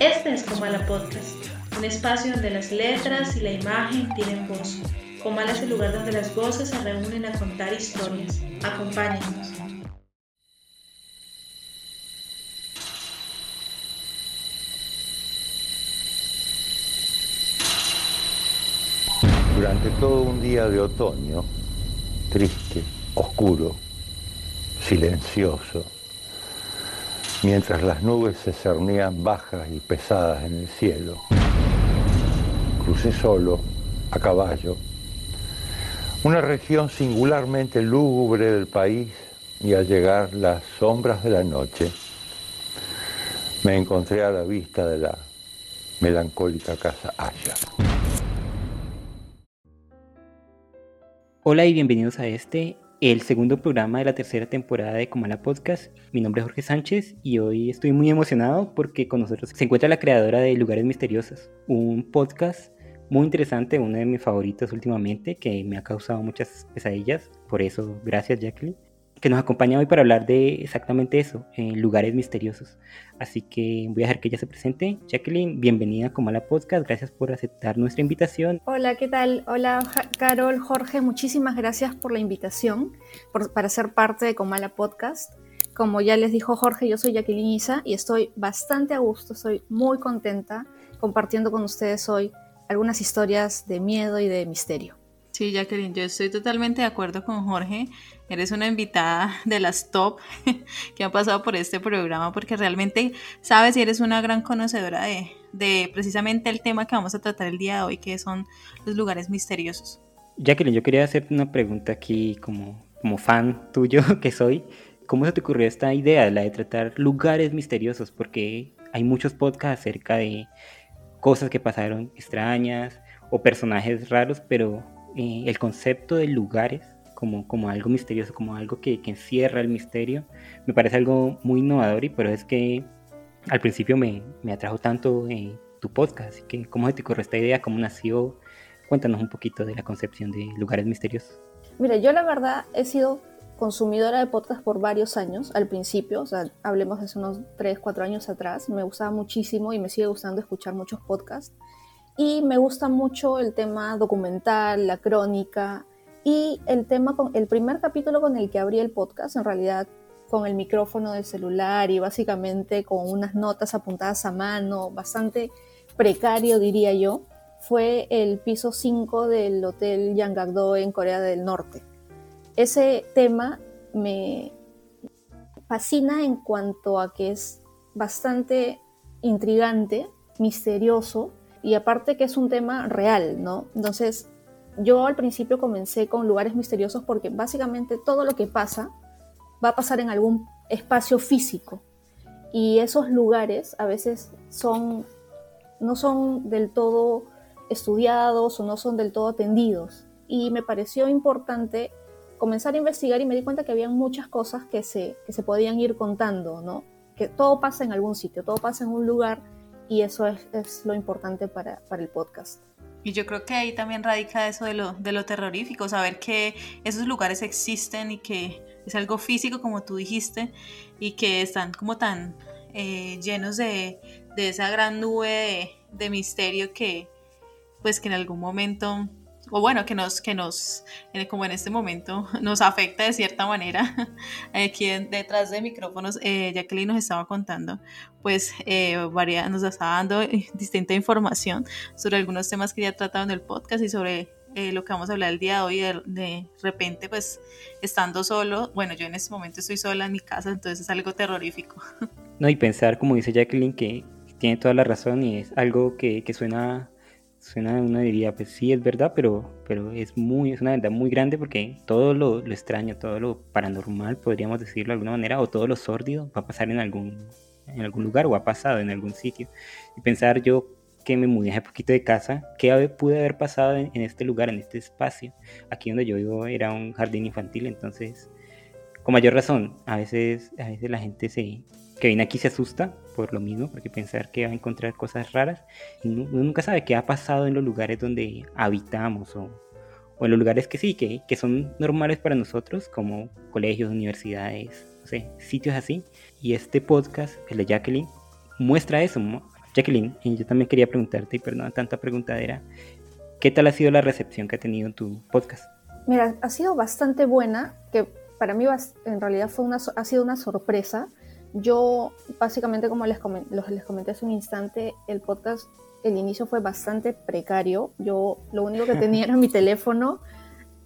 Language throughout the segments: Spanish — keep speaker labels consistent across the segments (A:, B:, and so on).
A: Este es Comala Podcast, un espacio donde las letras y la imagen tienen voz. Comala es el lugar donde las voces se reúnen a contar historias. Acompáñenos.
B: Durante todo un día de otoño, triste, oscuro, silencioso, mientras las nubes se cernían bajas y pesadas en el cielo. Crucé solo, a caballo, una región singularmente lúgubre del país y al llegar las sombras de la noche, me encontré a la vista de la melancólica casa Aya.
C: Hola y bienvenidos a este, el segundo programa de la tercera temporada de Comala Podcast. Mi nombre es Jorge Sánchez y hoy estoy muy emocionado porque con nosotros se encuentra la creadora de Lugares Misteriosos, un podcast muy interesante, uno de mis favoritos últimamente, que me ha causado muchas pesadillas. Por eso, gracias Jacqueline que nos acompaña hoy para hablar de exactamente eso, en lugares misteriosos. Así que voy a dejar que ella se presente. Jacqueline, bienvenida a Comala Podcast, gracias por aceptar nuestra invitación.
D: Hola, ¿qué tal? Hola, Carol, Jorge, muchísimas gracias por la invitación, para ser parte de Comala Podcast. Como ya les dijo Jorge, yo soy Jacqueline Isa y estoy bastante a gusto, estoy muy contenta compartiendo con ustedes hoy algunas historias de miedo y de misterio.
E: Sí, Jacqueline, yo estoy totalmente de acuerdo con Jorge. Eres una invitada de las top que han pasado por este programa porque realmente sabes y eres una gran conocedora de, de precisamente el tema que vamos a tratar el día de hoy, que son los lugares misteriosos.
C: Jacqueline, yo quería hacerte una pregunta aquí como, como fan tuyo que soy. ¿Cómo se te ocurrió esta idea, la de tratar lugares misteriosos? Porque hay muchos podcasts acerca de cosas que pasaron extrañas o personajes raros, pero eh, el concepto de lugares como, como algo misterioso, como algo que, que, encierra el misterio, me parece algo muy innovador y pero es que al principio me, me atrajo tanto eh, tu podcast, así que ¿cómo se te ocurrió esta idea? ¿Cómo nació? Cuéntanos un poquito de la concepción de lugares misteriosos.
D: Mira, yo la verdad he sido consumidora de podcast por varios años, al principio, o sea, hablemos de hace unos 3, 4 años atrás, me gustaba muchísimo y me sigue gustando escuchar muchos podcasts. Y me gusta mucho el tema documental, la crónica y el tema con el primer capítulo con el que abrí el podcast, en realidad con el micrófono del celular y básicamente con unas notas apuntadas a mano, bastante precario diría yo, fue el piso 5 del Hotel Yanggakdo en Corea del Norte. Ese tema me fascina en cuanto a que es bastante intrigante, misterioso y aparte que es un tema real, ¿no? Entonces, yo al principio comencé con lugares misteriosos porque básicamente todo lo que pasa va a pasar en algún espacio físico y esos lugares a veces son no son del todo estudiados o no son del todo atendidos y me pareció importante comenzar a investigar y me di cuenta que había muchas cosas que se, que se podían ir contando, ¿no? Que todo pasa en algún sitio, todo pasa en un lugar y eso es, lo importante para, el podcast.
E: Y yo creo que ahí también radica eso de lo, de lo terrorífico, saber que esos lugares existen y que es algo físico, como tú dijiste, y que están como tan eh, llenos de, esa gran nube de, misterio que, pues, que en algún momento o bueno, que nos, que nos, como en este momento, nos afecta de cierta manera. Aquí detrás de micrófonos, eh, Jacqueline nos estaba contando, pues eh, nos estaba dando distinta información sobre algunos temas que ya tratado en el podcast y sobre eh, lo que vamos a hablar el día de hoy. De, de, repente, pues estando solo, bueno, yo en este momento estoy sola en mi casa, entonces es algo terrorífico.
C: No, y pensar, como dice Jacqueline, que tiene toda la razón y es algo que, que suena suena uno diría pues sí es verdad pero pero es muy es una verdad muy grande porque todo lo, lo, extraño todo lo paranormal podríamos decirlo de alguna manera o todo lo sórdido va a pasar en algún en algún lugar o ha pasado en algún sitio. Y pensar yo que me mudé hace poquito de casa qué pude haber pasado en, en este lugar en este espacio aquí donde yo vivo era un jardín infantil entonces con mayor razón a veces a veces la gente se que viene aquí se asusta por lo mismo, porque pensar que va a encontrar cosas raras, uno nunca sabe qué ha pasado en los lugares donde habitamos o, o en los lugares que sí, que, que, son normales para nosotros, como colegios, universidades, no sé, sitios así. Y este podcast, el de Jacqueline, muestra eso, Jacqueline, yo también quería preguntarte, y perdona tanta preguntadera, ¿qué tal ha sido la recepción que ha tenido tu podcast?
D: Mira, ha sido bastante buena, que para mí en realidad fue una, ha sido una sorpresa. Yo, básicamente, como les, les comenté hace un instante, el podcast, el inicio fue bastante precario. Yo lo único que tenía era mi teléfono,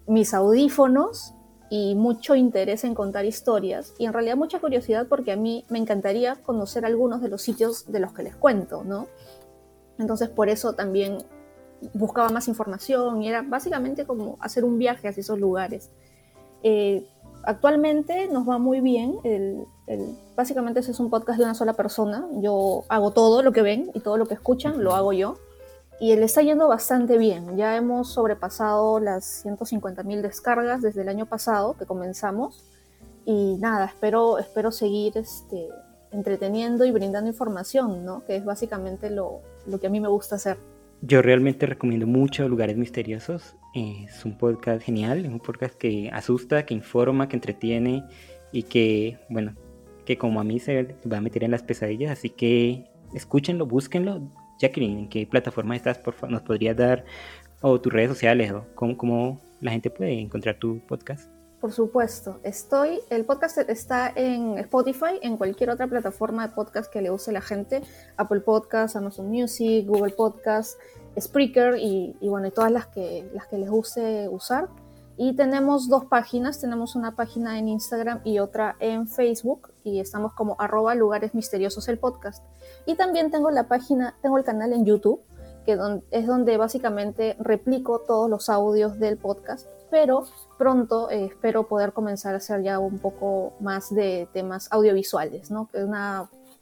D: mis audífonos y mucho interés en contar historias y en realidad mucha curiosidad porque a mí me encantaría conocer algunos de los sitios de los que les cuento, ¿no? Entonces por eso también buscaba más información y era básicamente como hacer un viaje hacia esos lugares. Eh, actualmente nos va muy bien, el, básicamente ese es un podcast de una sola persona, yo hago todo lo que ven y todo lo que escuchan lo hago yo y le está yendo bastante bien. Ya hemos sobrepasado las 150.000 descargas desde el año pasado que comenzamos. Y nada, espero, espero seguir este, entreteniendo y brindando información, ¿no? que es básicamente lo, lo que a mí me gusta hacer.
C: Yo realmente recomiendo mucho Lugares Misteriosos. Es un podcast genial, es un podcast que asusta, que informa, que entretiene y que, bueno, que como a mí se va a meter en las pesadillas. Así que escúchenlo, búsquenlo, Jacqueline, ¿en qué plataforma estás? Por favor, ¿Nos podrías dar o tus redes sociales o cómo, la gente puede encontrar tu podcast?
D: Por supuesto, estoy, el podcast está en Spotify, en cualquier otra plataforma de podcast que le use la gente, Apple Podcast, Amazon Music, Google Podcast, Spreaker y, bueno, y todas las que, las que les guste usar. Y tenemos dos páginas, tenemos una página en Instagram y otra en Facebook. Y estamos como arroba lugares misteriosos el podcast. Y también tengo la página, tengo el canal en YouTube, que es donde básicamente replico todos los audios del podcast, pero pronto eh, espero poder comenzar a hacer ya un poco más de temas audiovisuales, ¿no? Que es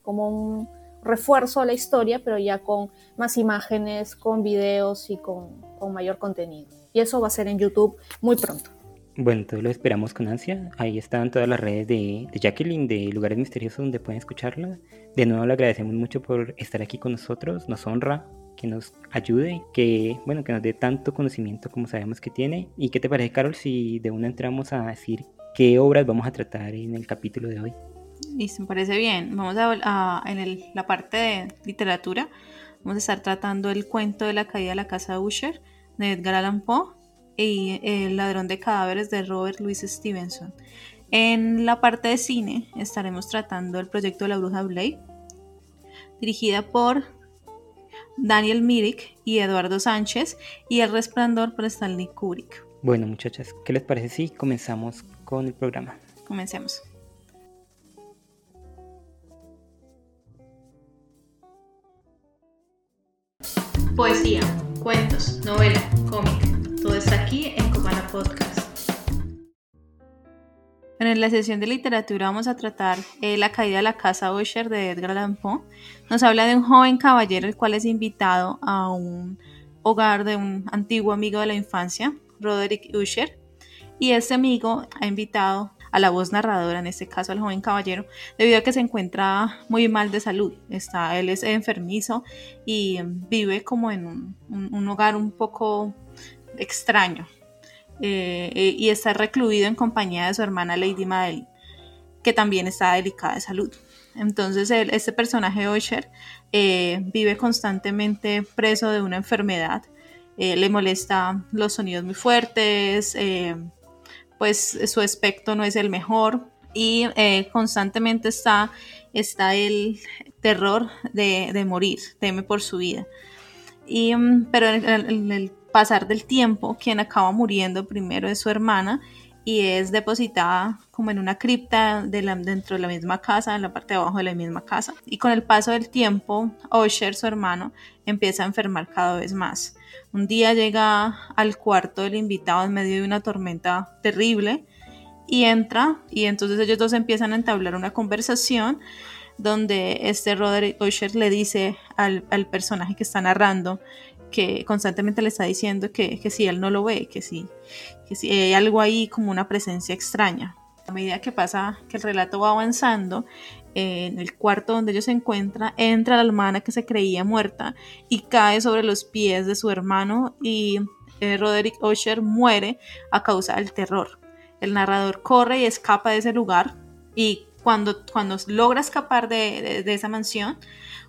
D: como un refuerzo a la historia, pero ya con más imágenes, con videos y con, con mayor contenido. Y eso va a ser en YouTube muy pronto.
C: Bueno, entonces lo esperamos con ansia. Ahí están todas las redes de, Jacqueline, de Lugares Misteriosos donde pueden escucharla. De nuevo le agradecemos mucho por estar aquí con nosotros. Nos honra que nos ayude, que bueno, que nos dé tanto conocimiento como sabemos que tiene. ¿Y qué te parece, Carol, si de una entramos a decir qué obras vamos a tratar en el capítulo de hoy?
E: Listo, me parece bien. Vamos a, en la parte de literatura. Vamos a estar tratando el cuento de la caída de la casa Usher de Edgar Allan Poe y El ladrón de cadáveres de Robert Louis Stevenson. En la parte de cine estaremos tratando el proyecto de la bruja Blake, dirigida por Daniel Mirik y Eduardo Sánchez, y El resplandor por Stanley Kubrick.
C: Bueno, muchachas, ¿qué les parece si comenzamos con el programa?
E: Comencemos.
A: Poesía, cuentos, novela, cómic, todo está aquí en Copana Podcast.
E: En la sesión de literatura vamos a tratar eh, La caída de la casa Usher de Edgar Allan Poe. Nos habla de un joven caballero el cual es invitado a un hogar de un antiguo amigo de la infancia, Roderick Usher, y ese amigo ha invitado a la voz narradora, en este caso al joven caballero, debido a que se encuentra muy mal de salud. Está, él es enfermizo y vive como en un, hogar un poco extraño. Eh, eh, y está recluido en compañía de su hermana Lady Madeline, que también está delicada de salud. Entonces, este personaje Osher eh, vive constantemente preso de una enfermedad. le molesta los sonidos muy fuertes, pues su aspecto no es el mejor y constantemente está, está el terror de, morir, teme por su vida. Y, mm, pero en el, pasar del tiempo, quien acaba muriendo primero es su hermana y es depositada como en una cripta de dentro de la misma casa, en la parte de abajo de la misma casa. Y con el paso del tiempo, Osher, su hermano, empieza a enfermar cada vez más. Un día llega al cuarto del invitado en medio de una tormenta terrible y entra y entonces ellos dos empiezan a entablar una conversación donde este Roderick Usher le dice al, personaje que está narrando que constantemente le está diciendo que, si él no lo ve, que si, que si hay algo ahí como una presencia extraña. A medida que pasa, que el relato va avanzando, en el cuarto donde ellos se encuentran, entra la hermana que se creía muerta y cae sobre los pies de su hermano y eh, Roderick Usher muere a causa del terror. El narrador corre y escapa de ese lugar y cuando, cuando logra escapar de, esa mansión,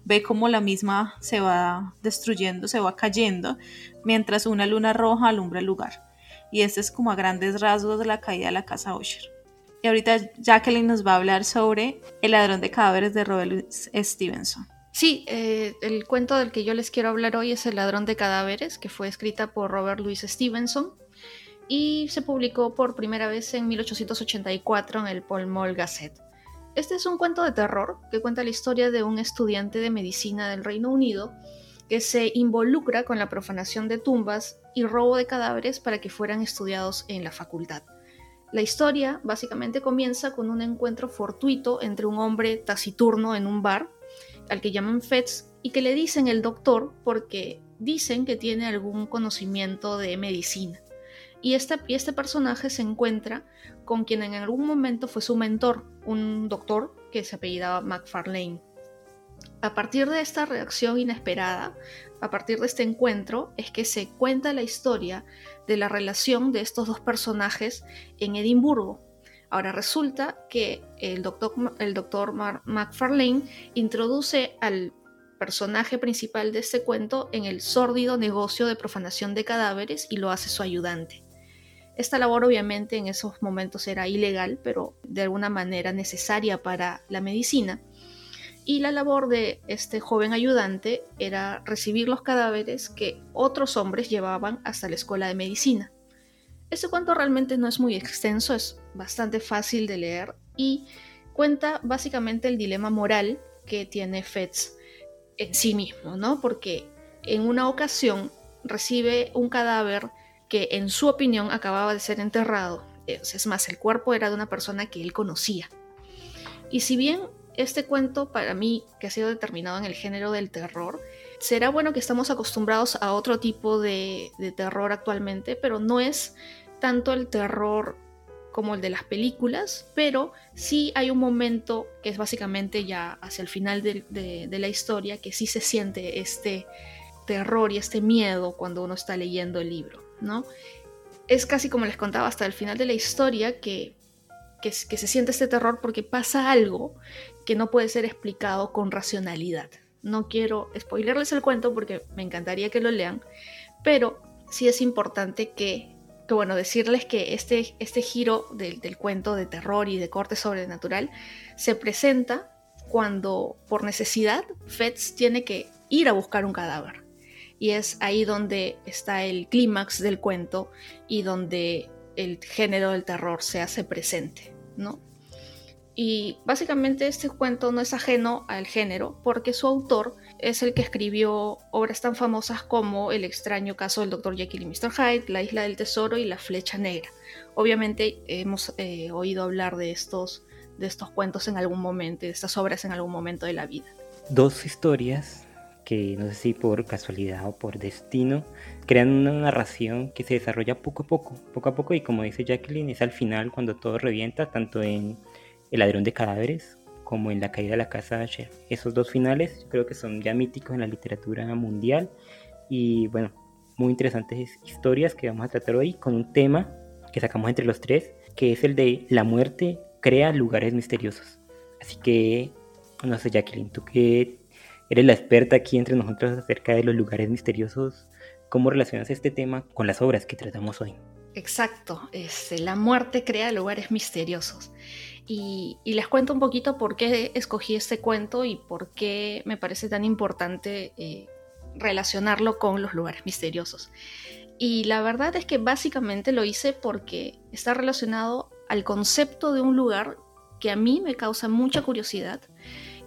E: ve como la misma se va destruyendo, se va cayendo, mientras una luna roja alumbra el lugar. Y este es como a grandes rasgos de la caída de la casa Usher. Y ahorita Jacqueline nos va a hablar sobre El ladrón de cadáveres de Robert Stevenson.
D: Sí, eh, el cuento del que yo les quiero hablar hoy es El ladrón de cadáveres, que fue escrita por Robert Louis Stevenson y se publicó por primera vez en 1884 en el Pall Mall Gazette. Este es un cuento de terror que cuenta la historia de un estudiante de medicina del Reino Unido que se involucra con la profanación de tumbas y robo de cadáveres para que fueran estudiados en la facultad. La historia básicamente comienza con un encuentro fortuito entre un hombre taciturno en un bar, al que llaman Fetz, y que le dicen el doctor porque dicen que tiene algún conocimiento de medicina. Y este, y este personaje se encuentra con quien en algún momento fue su mentor, un doctor que se apellidaba McFarlane. A partir de esta reacción inesperada, a partir de este encuentro, es que se cuenta la historia de la relación de estos dos personajes en Edimburgo. Ahora resulta que el doctor, el doctor McFarlane introduce al personaje principal de este cuento en el sórdido negocio de profanación de cadáveres y lo hace su ayudante. Esta labor obviamente en esos momentos era ilegal, pero de alguna manera necesaria para la medicina. Y la labor de este joven ayudante era recibir los cadáveres que otros hombres llevaban hasta la escuela de medicina. Este cuento realmente no es muy extenso, es bastante fácil de leer y cuenta básicamente el dilema moral que tiene Fetz en sí mismo, ¿no? Porque en una ocasión recibe un cadáver que en su opinión acababa de ser enterrado. Es más, el cuerpo era de una persona que él conocía. Y si bien este cuento para mí, que ha sido determinado en el género del terror, será bueno que estamos acostumbrados a otro tipo de, terror actualmente, pero no es tanto el terror como el de las películas, pero sí hay un momento que es básicamente ya hacia el final de, de, la historia que sí se siente este terror y este miedo cuando uno está leyendo el libro. Es casi como les contaba hasta el final de la historia que, se siente este terror porque pasa algo que no puede ser explicado con racionalidad. No quiero spoilerles el cuento porque me encantaría que lo lean, pero sí es importante que, que bueno, decirles que este, este giro del, del cuento de terror y de corte sobrenatural se presenta cuando por necesidad Fetz tiene que ir a buscar un cadáver y es ahí donde está el clímax del cuento y donde el género del terror se hace presente, ¿no? Y básicamente este cuento no es ajeno al género porque su autor es el que escribió obras tan famosas como El extraño caso del Dr. Jekyll y Mr. Hyde, La isla del tesoro y La flecha negra. Obviamente hemos eh, oído hablar de estos, de estos cuentos en algún momento, de estas obras en algún momento de la vida.
C: Dos historias que no sé si por casualidad o por destino, crean una narración que se desarrolla poco a poco, poco a poco y como dice Jacqueline, es al final cuando todo revienta, tanto en El ladrón de cadáveres como en La caída de la casa Asher. Esos dos finales creo que son ya míticos en la literatura mundial y bueno, muy interesantes historias que vamos a tratar hoy con un tema que sacamos entre los tres, que es el de la muerte crea lugares misteriosos. Así que, no sé, Jacqueline, ¿tú qué eres la experta aquí entre nosotros acerca de los lugares misteriosos. ¿Cómo relacionas este tema con las obras que tratamos hoy?
D: Exacto, este, la muerte crea lugares misteriosos. Y, les cuento un poquito por qué escogí este cuento y por qué me parece tan importante eh, relacionarlo con los lugares misteriosos. Y la verdad es que básicamente lo hice porque está relacionado al concepto de un lugar que a mí me causa mucha curiosidad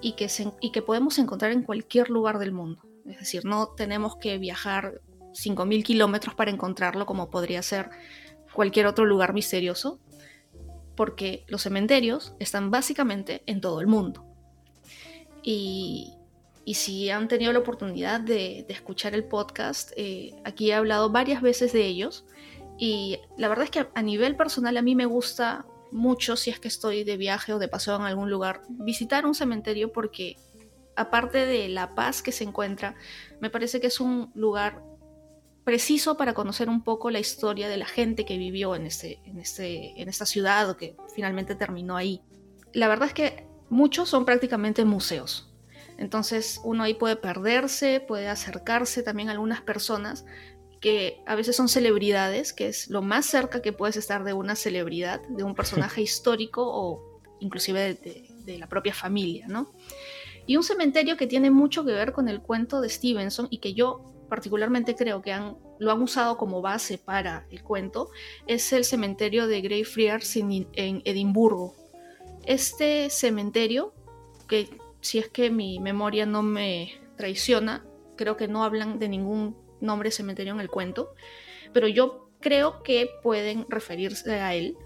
D: y que, podemos encontrar en cualquier lugar del mundo. Es decir, no tenemos que viajar 5.000 kilómetros para encontrarlo como podría ser cualquier otro lugar misterioso, porque los cementerios están básicamente en todo el mundo. Y, si han tenido la oportunidad de, de escuchar el podcast, eh, aquí he hablado varias veces de ellos. Y la verdad es que a nivel personal a mí me gusta mucho si es que estoy de viaje o de paseo en algún lugar, visitar un cementerio porque aparte de la paz que se encuentra, me parece que es un lugar preciso para conocer un poco la historia de la gente que vivió en, este, en, este, en esta ciudad o que finalmente terminó ahí. la verdad es que muchos son prácticamente museos. Entonces uno ahí puede perderse, puede acercarse también a algunas personas que a veces son celebridades, que es lo más cerca que puedes estar de una celebridad, de un personaje histórico o inclusive de, la propia familia, ¿no? Y un cementerio que tiene mucho que ver con el cuento de Stevenson y que yo particularmente creo que han, lo han usado como base para el cuento es el cementerio de Greyfriars en, en Edimburgo. Este cementerio, que si es que mi memoria no me traiciona, creo que no hablan de ningún nombre cementerio en el cuento, pero yo creo que pueden referirse a él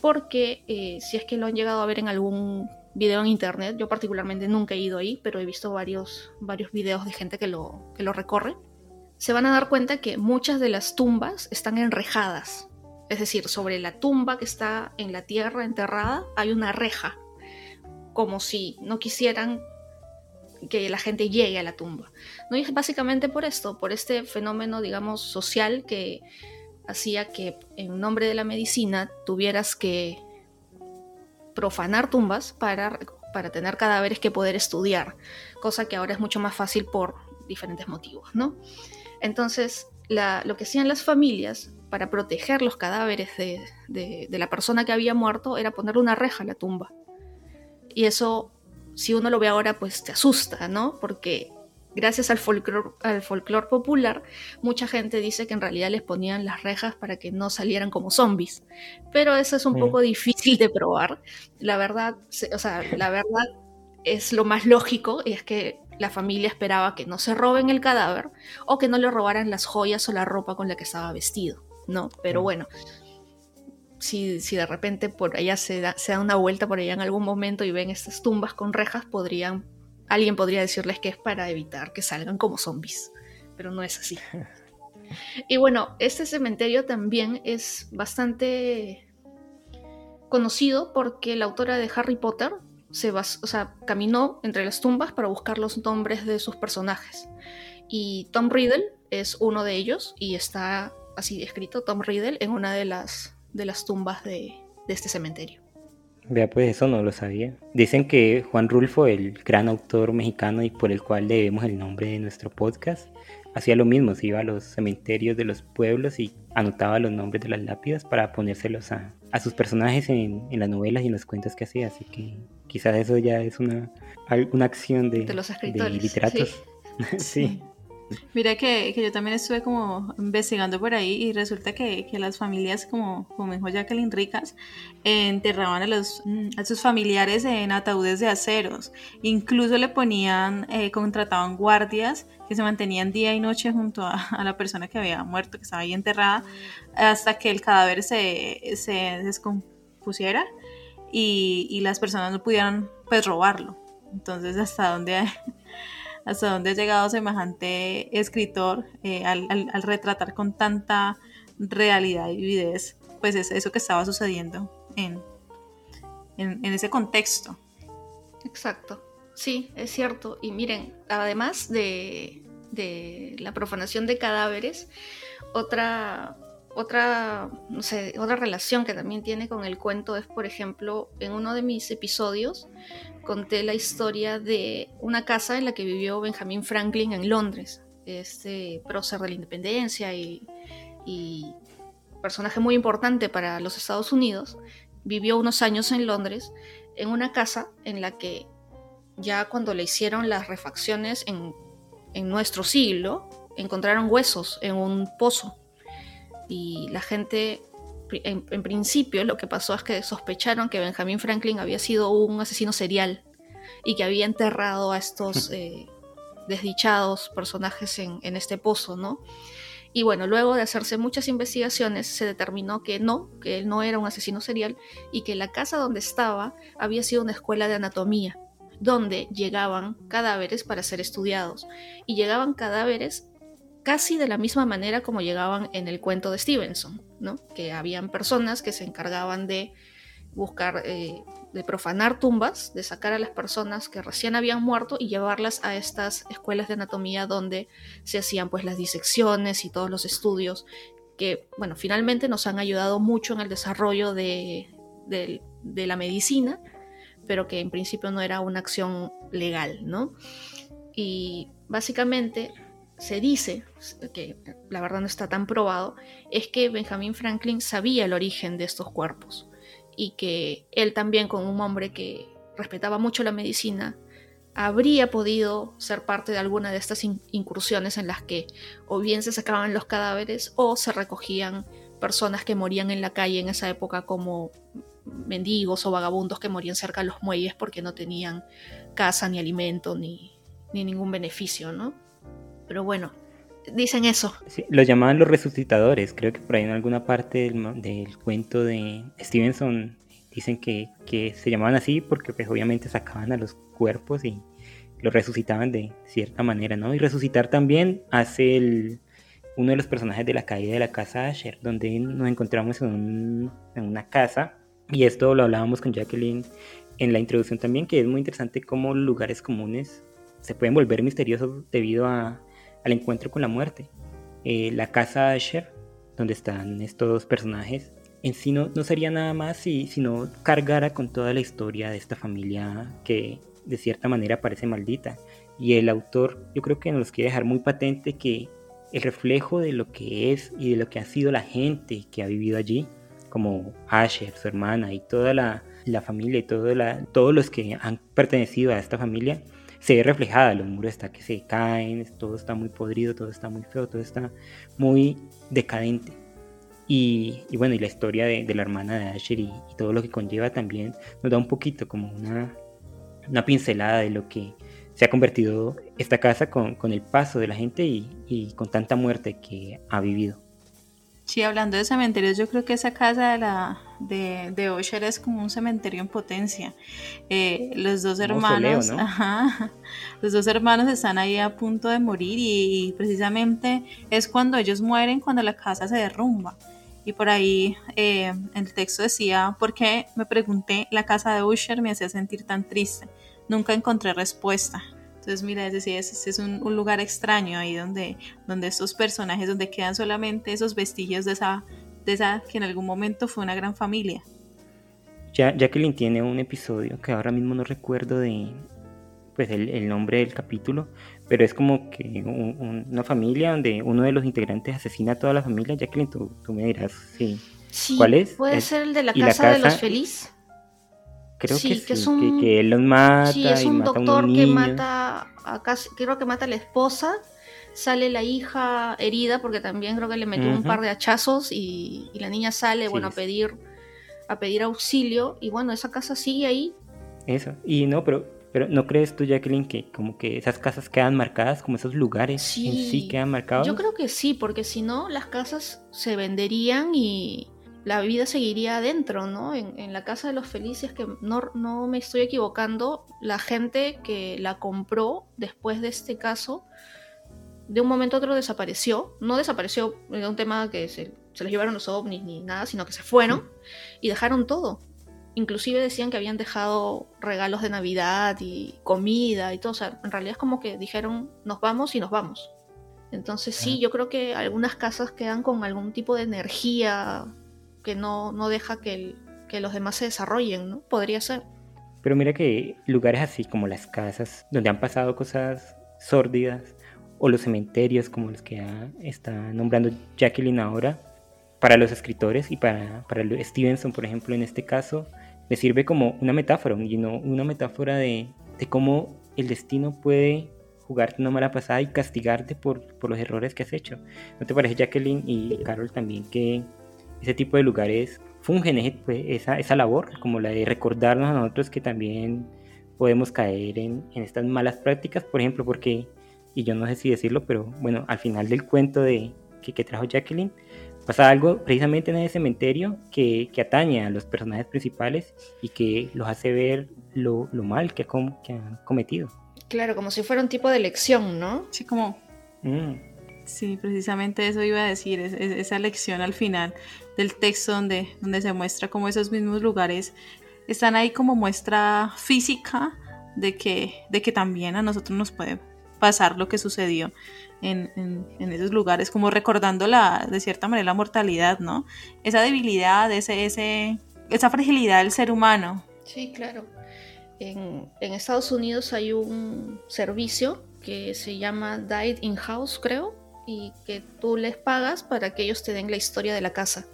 D: porque eh, si es que lo han llegado a ver en algún video en internet, yo particularmente nunca he ido ahí, pero he visto varios, varios videos de gente que lo, que lo recorre, se van a dar cuenta que muchas de las tumbas están enrejadas. Es decir, sobre la tumba que está en la tierra enterrada hay una reja, como si no quisieran que la gente llegue a la tumba. ¿No? Y básicamente por esto, por este fenómeno, digamos, social que hacía que en nombre de la medicina tuvieras que profanar tumbas para, para tener cadáveres que poder estudiar, cosa que ahora es mucho más fácil por diferentes motivos, ¿no? Entonces, lo que hacían las familias para proteger los cadáveres de, de, la persona que había muerto era ponerle una reja a la tumba. Y eso, si uno lo ve ahora, pues te asusta, ¿no? Porque gracias al folclore, al popular, mucha gente dice que en realidad les ponían las rejas para que no salieran como zombies. Pero eso es un poco difícil de probar. La verdad, o sea, la verdad es lo más lógico y es que la familia esperaba que no se roben el cadáver o que no le robaran las joyas o la ropa con la que estaba vestido, ¿no? Pero bueno, si, si, de repente por allá se da, se da una vuelta por allá en algún momento y ven estas tumbas con rejas, podrían, alguien podría decirles que es para evitar que salgan como zombies, pero no es así. Y bueno, este cementerio también es bastante conocido porque la autora de Harry Potter, se o sea, caminó entre las tumbas para buscar los nombres de sus personajes. Y Tom Riddle es uno de ellos y está así escrito Tom Riddle en una de las, de las tumbas de, de este cementerio.
C: Vea, pues eso no lo sabía. Dicen que Juan Rulfo, el gran autor mexicano y por el cual debemos el nombre de nuestro podcast, hacía lo mismo, se iba a los cementerios de los pueblos y anotaba los nombres de las lápidas para ponérselos a, a sus personajes en, en, las novelas y en los cuentos que hacía, así que quizás eso ya es una, una acción de,
D: los
C: literatos. sí.
E: Mira que, yo también estuve como investigando por ahí y resulta que, las familias como, como dijo Jacqueline Ricas enterraban a, los, a sus familiares en ataúdes de aceros. Incluso le ponían, eh, contrataban guardias que se mantenían día y noche junto a, la persona que había muerto, que estaba ahí enterrada, hasta que el cadáver se, se descompusiera y, las personas no pudieran pues robarlo. Entonces, hasta dónde hasta dónde ha llegado semejante escritor eh, al, retratar con tanta realidad y vividez, pues es eso que estaba sucediendo en, en, ese contexto.
D: Exacto, sí, es cierto. Y miren, además de, de la profanación de cadáveres, otra otra, no sé, otra relación que también tiene con el cuento es, por ejemplo, en uno de mis episodios conté la historia de una casa en la que vivió Benjamin Franklin en Londres, este prócer de la independencia y, personaje muy importante para los Estados Unidos. Vivió unos años en Londres en una casa en la que ya cuando le hicieron las refacciones en nuestro siglo, encontraron huesos en un pozo y la gente, en, principio, lo que pasó es que sospecharon que Benjamin Franklin había sido un asesino serial y que había enterrado a estos eh, desdichados personajes en, en este pozo, ¿no? Y bueno, luego de hacerse muchas investigaciones, se determinó que no, que él no era un asesino serial y que la casa donde estaba había sido una escuela de anatomía, donde llegaban cadáveres para ser estudiados. Y llegaban cadáveres casi de la misma manera como llegaban en el cuento de Stevenson, ¿no? que habían personas que se encargaban de buscar, eh, de profanar tumbas, de sacar a las personas que recién habían muerto y llevarlas a estas escuelas de anatomía donde se hacían pues las disecciones y todos los estudios que, bueno, finalmente nos han ayudado mucho en el desarrollo de, de la medicina, pero que en principio no era una acción legal, ¿no? Y básicamente se dice, que la verdad no está tan probado, es que Benjamin Franklin sabía el origen de estos cuerpos y que él también, como un hombre que respetaba mucho la medicina, habría podido ser parte de alguna de estas incursiones en las que o bien se sacaban los cadáveres o se recogían personas que morían en la calle en esa época como mendigos o vagabundos que morían cerca de los muelles porque no tenían casa ni alimento ni, ni ningún beneficio, ¿no? Pero bueno, dicen eso.
C: Sí, los llamaban los resucitadores. Creo que por ahí en alguna parte del, cuento de Stevenson dicen que, se llamaban así porque pues obviamente sacaban a los cuerpos y los resucitaban de cierta manera, ¿no? Y resucitar también hace el, uno de los personajes de la caída de la casa Asher, donde nos encontramos en, en una casa, y esto lo hablábamos con Jacqueline en la introducción también, que es muy interesante cómo lugares comunes se pueden volver misteriosos debido a, al encuentro con la muerte. Eh, la casa Asher, donde están estos personajes, en sí no, sería nada más si, si no cargara con toda la historia de esta familia que de cierta manera parece maldita. Y el autor yo creo que nos quiere dejar muy patente que el reflejo de lo que es y de lo que ha sido la gente que ha vivido allí, como Asher, su hermana y toda la, la familia y la, todos los que han pertenecido a esta familia, se ve reflejada, los muros está que se caen, todo está muy podrido, todo está muy feo, todo está muy decadente. Y, bueno, y la historia de, la hermana de Asher y, todo lo que conlleva también nos da un poquito como una, una pincelada de lo que se ha convertido esta casa con, con el paso de la gente y, y con tanta muerte que ha vivido.
E: Sí, hablando de cementerios, yo creo que esa casa de la de, de Osher es como un cementerio en potencia. Eh, los dos hermanos, los dos hermanos están ahí a punto de morir y, precisamente es cuando ellos mueren cuando la casa se derrumba. Y por ahí eh, el texto decía, ¿por qué me pregunté la casa de Usher me hacía sentir tan triste? Nunca encontré respuesta. Entonces, mira, es decir, es, un, lugar extraño ahí donde, donde estos personajes, donde quedan solamente esos vestigios de esa, de esa que en algún momento fue una gran familia.
C: Ya, Jacqueline tiene un episodio que ahora mismo no recuerdo de pues el, nombre del capítulo, pero es como que una familia donde uno de los integrantes asesina a toda la familia. Jacqueline, tú, tú me dirás, sí.
D: ¿Cuál es? Puede ser el de la, casa, de los felices.
C: Creo que, sí, que, es un, que, él los mata.
D: Sí, es un doctor que mata a casi, creo que mata a la esposa. Sale la hija herida porque también creo que le metió un par de hachazos y, la niña sale, bueno, a pedir a pedir auxilio y bueno, esa casa sigue ahí.
C: Eso. Y no, pero pero ¿no crees tú, Jacqueline, que como que esas casas quedan marcadas, como esos lugares en sí quedan marcados?
D: Yo creo que sí, porque si no, las casas se venderían y, la vida seguiría adentro, ¿no? En, la casa de los felices, que no, no, me estoy equivocando, la gente que la compró después de este caso, de un momento a otro desapareció. No desapareció, era un tema que se, se les llevaron los ovnis ni nada, sino que se fueron y dejaron todo. Inclusive decían que habían dejado regalos de Navidad y comida y todo. O sea, en realidad es como que dijeron, nos vamos y nos vamos. Entonces sí, yo creo que algunas casas quedan con algún tipo de energía que no, no deja que, que los demás se desarrollen, ¿no? Podría ser.
C: Pero mira que lugares así como las casas, donde han pasado cosas sórdidas, o los cementerios como los que está nombrando Jacqueline ahora, para los escritores y para, para Stevenson, por ejemplo, en este caso, le sirve como una metáfora, una metáfora de, de cómo el destino puede jugarte una mala pasada y castigarte por, por, los errores que has hecho. ¿No te parece, Jacqueline y Carol, también que ese tipo de lugares fungen pues, esa, esa labor, como la de recordarnos a nosotros que también podemos caer en, en, estas malas prácticas, por ejemplo, porque, y yo no sé si decirlo, pero bueno, al final del cuento de, que, que trajo Jacqueline, pasa algo precisamente en ese cementerio que, que, atañe a los personajes principales y que los hace ver lo, lo mal que, que, han cometido.
D: Claro, como si fuera un tipo de lección, ¿no?
E: Sí, como... Mm. Sí, precisamente eso iba a decir, esa lección al final del texto donde, donde se muestra cómo esos mismos lugares están ahí como muestra física de que, de que también a nosotros nos puede pasar lo que sucedió en, en, esos lugares, como recordando la, de cierta manera la mortalidad, ¿no? Esa debilidad, ese, ese, esa fragilidad del ser humano.
D: Sí, claro. en, en Estados Unidos hay un servicio que se llama Died in House, creo, y que tú les pagas para que ellos te den la historia de la casa.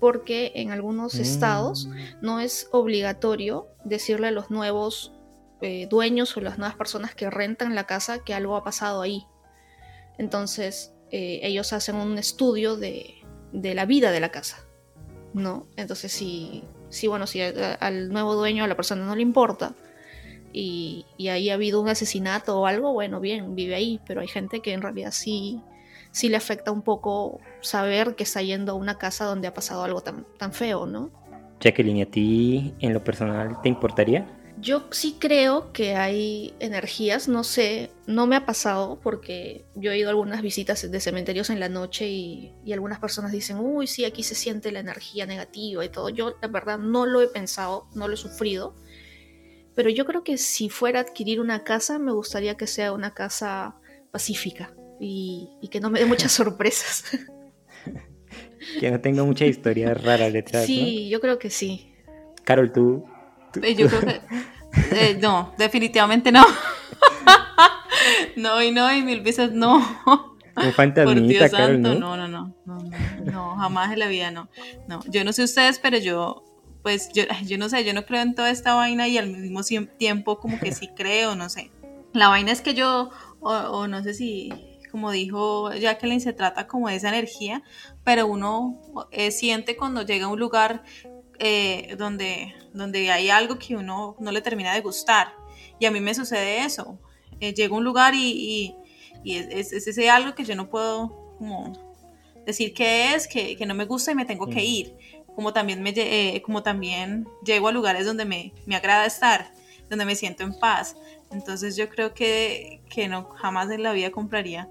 D: Porque en algunos estados
C: Mm.
D: no es obligatorio decirle a los nuevos eh, dueños o las nuevas personas que rentan la casa que algo ha pasado ahí. Entonces eh, ellos hacen un estudio de, de la vida de la casa, ¿no? Entonces si, si bueno, si al nuevo dueño a la persona no le importa y, y ahí ha habido un asesinato o algo, bueno, bien, vive ahí, pero hay gente que en realidad sí, sí le afecta un poco saber que está yendo a una casa donde ha pasado algo tan, tan feo, ¿no?
C: Jacqueline, ¿a ti en lo personal te importaría?
D: Yo sí creo que hay energías, no sé, no me ha pasado porque yo he ido a algunas visitas de cementerios en la noche y, y algunas personas dicen, uy, sí, aquí se siente la energía negativa y todo. Yo la verdad no lo he pensado, no lo he sufrido, pero yo creo que si fuera a adquirir una casa, me gustaría que sea una casa pacífica y, y que no me dé muchas sorpresas.
C: Que no tenga mucha historia rara detrás,
D: sí, yo creo que sí.
C: Carol, tú...
E: Yo creo que. eh, no, definitivamente no. no, y no, y mil veces no.
C: Un
E: Por Dios santo,
C: ¿no?
E: no, no, no, no, no, jamás en la vida, no. No, yo no sé ustedes, pero yo, pues, yo, yo no sé, yo no creo en toda esta vaina y al mismo tiempo como que sí creo, no sé. La vaina es que yo, o, o no sé si, como dijo Jacqueline, se trata como de esa energía, pero uno eh, siente cuando llega a un lugar eh, donde, donde hay algo que uno no le termina de gustar. Y a mí me sucede eso. Eh, llego a un lugar y, y- y es, es- es ese algo que yo no puedo como decir que es, que, que no me gusta y me tengo que
C: Mm.
E: ir. Como también, me, eh, como también llego a lugares donde me, me agrada estar, donde me siento en paz. Entonces yo creo que, que no jamás en la vida compraría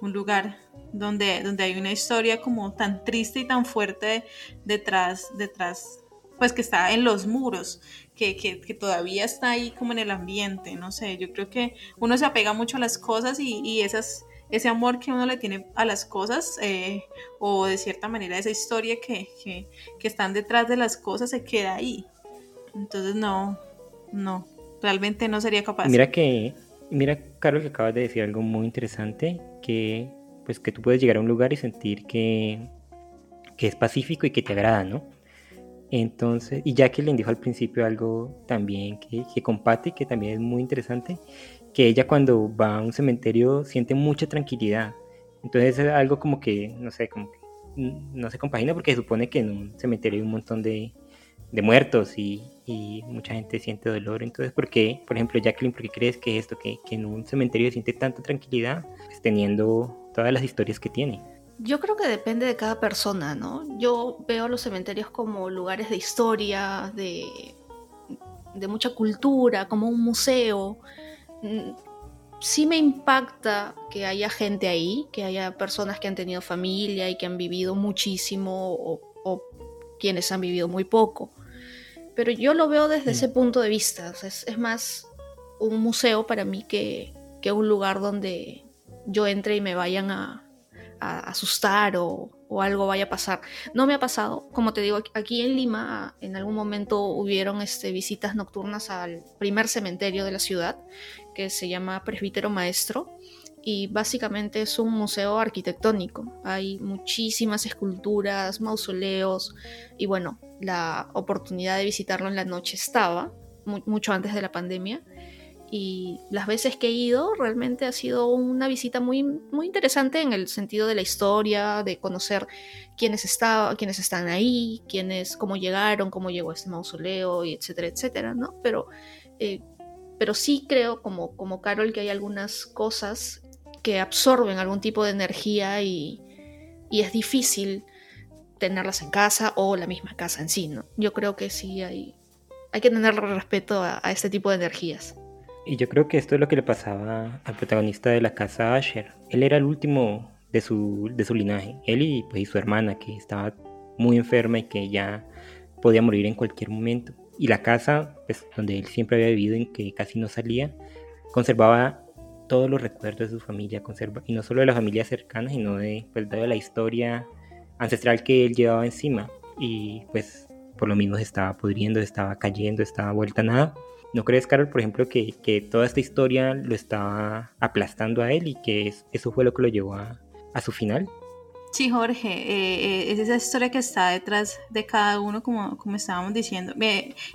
E: un lugar donde, donde hay una historia como tan triste y tan fuerte detrás, detrás, pues que está en los muros, que, que, que todavía está ahí como en el ambiente, no sé, yo creo que uno se apega mucho a las cosas y, y esas, ese amor que uno le tiene a las cosas, eh, o de cierta manera esa historia que, que, que están detrás de las cosas se queda ahí. Entonces no, no, realmente no sería capaz.
C: Mira que, mira, Carol, que acabas de decir algo muy interesante, que pues que tú puedes llegar a un lugar y sentir que, que es pacífico y que te agrada, ¿no? Entonces, y Jacqueline dijo al principio algo también que, que comparte, que también es muy interesante, que ella cuando va a un cementerio siente mucha tranquilidad. Entonces es algo como que, no sé, como que no se compagina porque se supone que en un cementerio hay un montón de, de muertos y, y mucha gente siente dolor. Entonces, ¿por qué, por ejemplo, Jacqueline, por qué crees que esto, que, que en un cementerio siente tanta tranquilidad, pues, teniendo todas las historias que tiene?
D: Yo creo que depende de cada persona, ¿no? Yo veo los cementerios como lugares de historia, de, de mucha cultura, como un museo. Mm, Sí me impacta que haya gente ahí, que haya personas que han tenido familia y que han vivido muchísimo o, o quienes han vivido muy poco. Pero yo lo veo desde
C: Mm.
D: ese punto de vista. o sea, es, es más un museo para mí que, que un lugar donde yo entre y me vayan a, asustar o, algo vaya a pasar. No me ha pasado, como te digo, aquí en Lima en algún momento hubieron este, visitas nocturnas al primer cementerio de la ciudad, que se llama Presbítero Maestro, y básicamente es un museo arquitectónico. Hay muchísimas esculturas, mausoleos, y bueno, la oportunidad de visitarlo en la noche estaba, mu- mucho antes de la pandemia y las veces que he ido realmente ha sido una visita muy, muy interesante en el sentido de la historia, de conocer quiénes, estaba, quiénes están ahí, quiénes, cómo llegaron, cómo llegó este mausoleo, y etcétera, etcétera, ¿no? Pero, eh, pero sí creo, como, como Carol, que hay algunas cosas que absorben algún tipo de energía y, y es difícil tenerlas en casa o la misma casa en sí, ¿no? Yo creo que sí hay, hay que tener respeto a, a este tipo de energías.
C: Y yo creo que esto es lo que le pasaba al protagonista de la casa Asher. Él era el último de su, de su linaje. Él y, pues, y su hermana, que estaba muy enferma y que ya podía morir en cualquier momento. Y la casa, pues, donde él siempre había vivido, en que casi no salía, conservaba todos los recuerdos de su familia, conserva, y no solo de la familia cercana, sino de, pues, de la historia ancestral que él llevaba encima. Y pues por lo mismo se estaba pudriendo, estaba cayendo, estaba vuelta a nada ¿No crees, Carol, por ejemplo, que, que toda esta historia lo estaba aplastando a él y que eso fue lo que lo llevó a, a su final?
E: Sí, Jorge, eh, eh, es esa historia que está detrás de cada uno, como, como estábamos diciendo.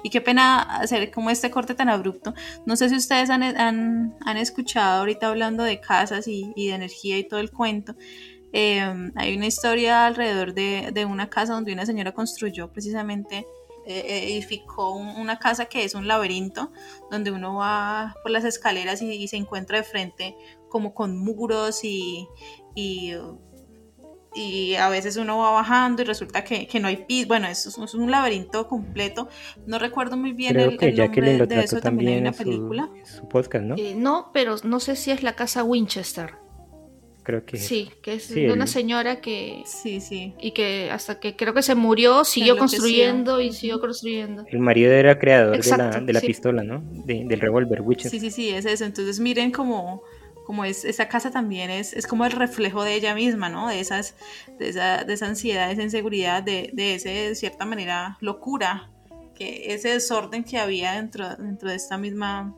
E: y qué pena hacer como este corte tan abrupto. No sé si ustedes han, han, han escuchado ahorita hablando de casas y, y, de energía y todo el cuento. Em, hay una historia alrededor de, de, una casa donde una señora construyó precisamente, eh, edificó una casa que es un laberinto, donde uno va por las escaleras y, y se encuentra de frente como con muros y, y y a veces uno va bajando y resulta que, que no hay piso. Bueno, es, es, un laberinto completo. No recuerdo muy bien
C: Creo
E: el,
C: que
E: el
C: Jacqueline
E: nombre
C: lo
E: de eso. También hay
C: también
E: una
C: en su,
E: película.
C: su podcast, ¿no?
D: Eh, no, pero no sé si es la casa Winchester.
C: Creo que
D: Sí, que es
C: Sí,
D: de una
C: el-
D: señora que
E: Sí, sí.
D: y que hasta que creo que se murió siguió construyendo y siguió construyendo.
C: el marido era creador de la, de la
D: sí.
C: pistola, ¿no? De- del revólver Witcher.
E: Sí, sí, sí, es eso. Entonces miren como, como es, esa casa también es, es como el reflejo de ella misma, ¿no? De esas, de esa, de esa ansiedad, de esa inseguridad, de, de ese, de cierta manera, locura, que ese desorden que había dentro, dentro de esta misma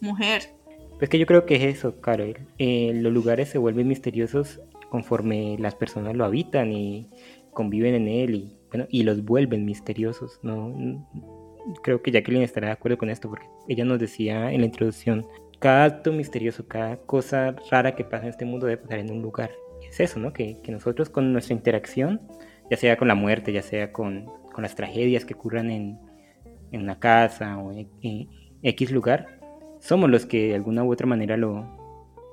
E: mujer.
C: Pues que yo creo que es eso, Carol. Eh, los lugares se vuelven misteriosos conforme las personas lo habitan y conviven en él y, bueno, y los vuelven misteriosos. ¿no? Creo que Jacqueline estará de acuerdo con esto porque ella nos decía en la introducción, cada acto misterioso, cada cosa rara que pasa en este mundo debe pasar en un lugar. Es eso, ¿no? Que, que nosotros con nuestra interacción, ya sea con la muerte, ya sea con, con las tragedias que ocurran en, en una casa o en X lugar, somos los que de alguna u otra manera lo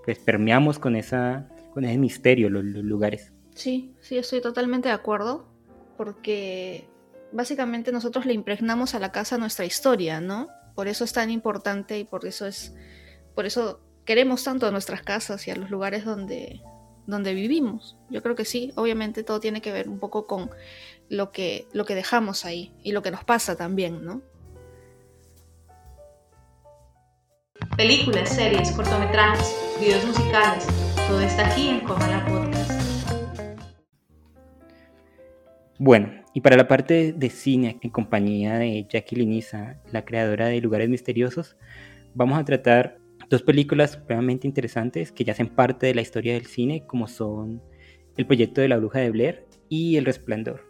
C: pues permeamos con esa con ese misterio los, lugares.
D: Sí, sí, estoy totalmente de acuerdo, porque básicamente nosotros le impregnamos a la casa nuestra historia, ¿no? Por eso es tan importante y por eso es, por eso queremos tanto a nuestras casas y a los lugares donde, donde vivimos. Yo creo que sí, obviamente todo tiene que ver un poco con lo que, lo que dejamos ahí y lo que nos pasa también, ¿no?
A: Películas, series, cortometrajes, videos musicales, todo está aquí en Comala Podcast.
C: Bueno, y para la parte de cine en compañía de Jacqueline Isa, la creadora de Lugares Misteriosos, vamos a tratar dos películas supremamente interesantes que ya hacen parte de la historia del cine, como son El proyecto de la bruja de Blair y El Resplandor.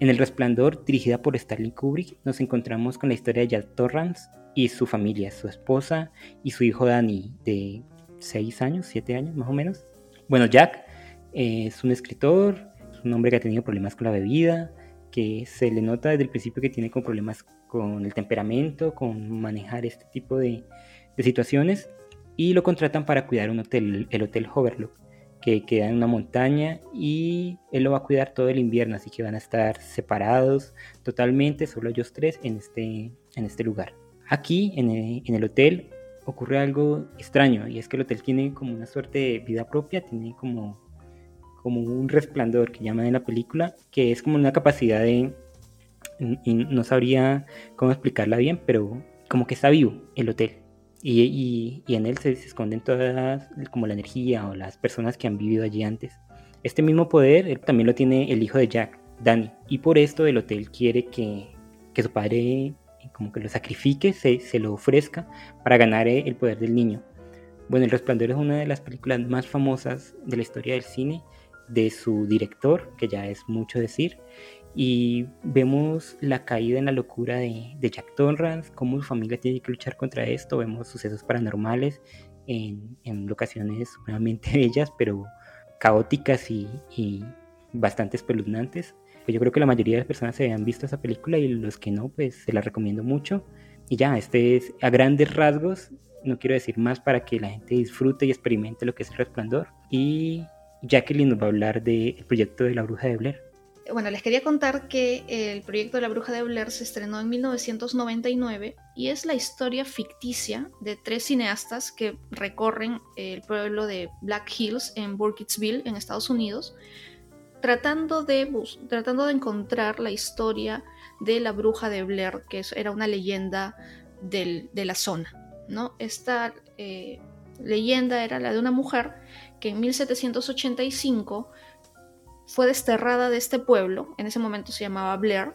C: En El Resplandor, dirigida por Stanley Kubrick, nos encontramos con la historia de Jack Torrance y su familia, su esposa y su hijo Danny, de 6 años, 7 años más o menos. Bueno, Jack eh, es un escritor, es un hombre que ha tenido problemas con la bebida, que se le nota desde el principio que tiene con problemas con el temperamento, con manejar este tipo de, situaciones, y lo contratan para cuidar un hotel, el Hotel Overlook, que queda en una montaña, y él lo va a cuidar todo el invierno, así que van a estar separados totalmente, solo ellos tres, en este, en este lugar. Aquí, en el, en el hotel, ocurre algo extraño, y es que el hotel tiene como una suerte de vida propia, tiene como como un resplandor que llaman en la película, que es como una capacidad de, y no sabría cómo explicarla bien, pero como que está vivo el hotel. Y, y, y en él se, se, esconden todas como la energía o las personas que han vivido allí antes. Este mismo poder también lo tiene el hijo de Jack, Danny, y por esto el hotel quiere que, que su padre como que lo sacrifique, se, se lo ofrezca para ganar el poder del niño. Bueno, El Resplandor es una de las películas más famosas de la historia del cine de su director, que ya es mucho decir, y vemos la caída en la locura de, de, Jack Torrance, cómo su familia tiene que luchar contra esto, vemos sucesos paranormales en, en locaciones supremamente bellas, pero caóticas y, y, bastante espeluznantes. Pues yo creo que la mayoría de las personas se han visto esa película y los que no, pues se la recomiendo mucho. Y ya, este es a grandes rasgos, no quiero decir más para que la gente disfrute y experimente lo que es el resplandor. Y Jacqueline nos va a hablar del proyecto de la bruja de Blair.
D: Bueno, les quería contar que el proyecto de la bruja de Blair se estrenó en 1999 y es la historia ficticia de tres cineastas que recorren el pueblo de Black Hills en Burkittsville, en Estados Unidos, tratando de, tratando de encontrar la historia de la bruja de Blair, que era una leyenda del, de la zona. ¿no? Esta eh, leyenda era la de una mujer que en 1785 fue desterrada de este pueblo, en ese momento se llamaba Blair,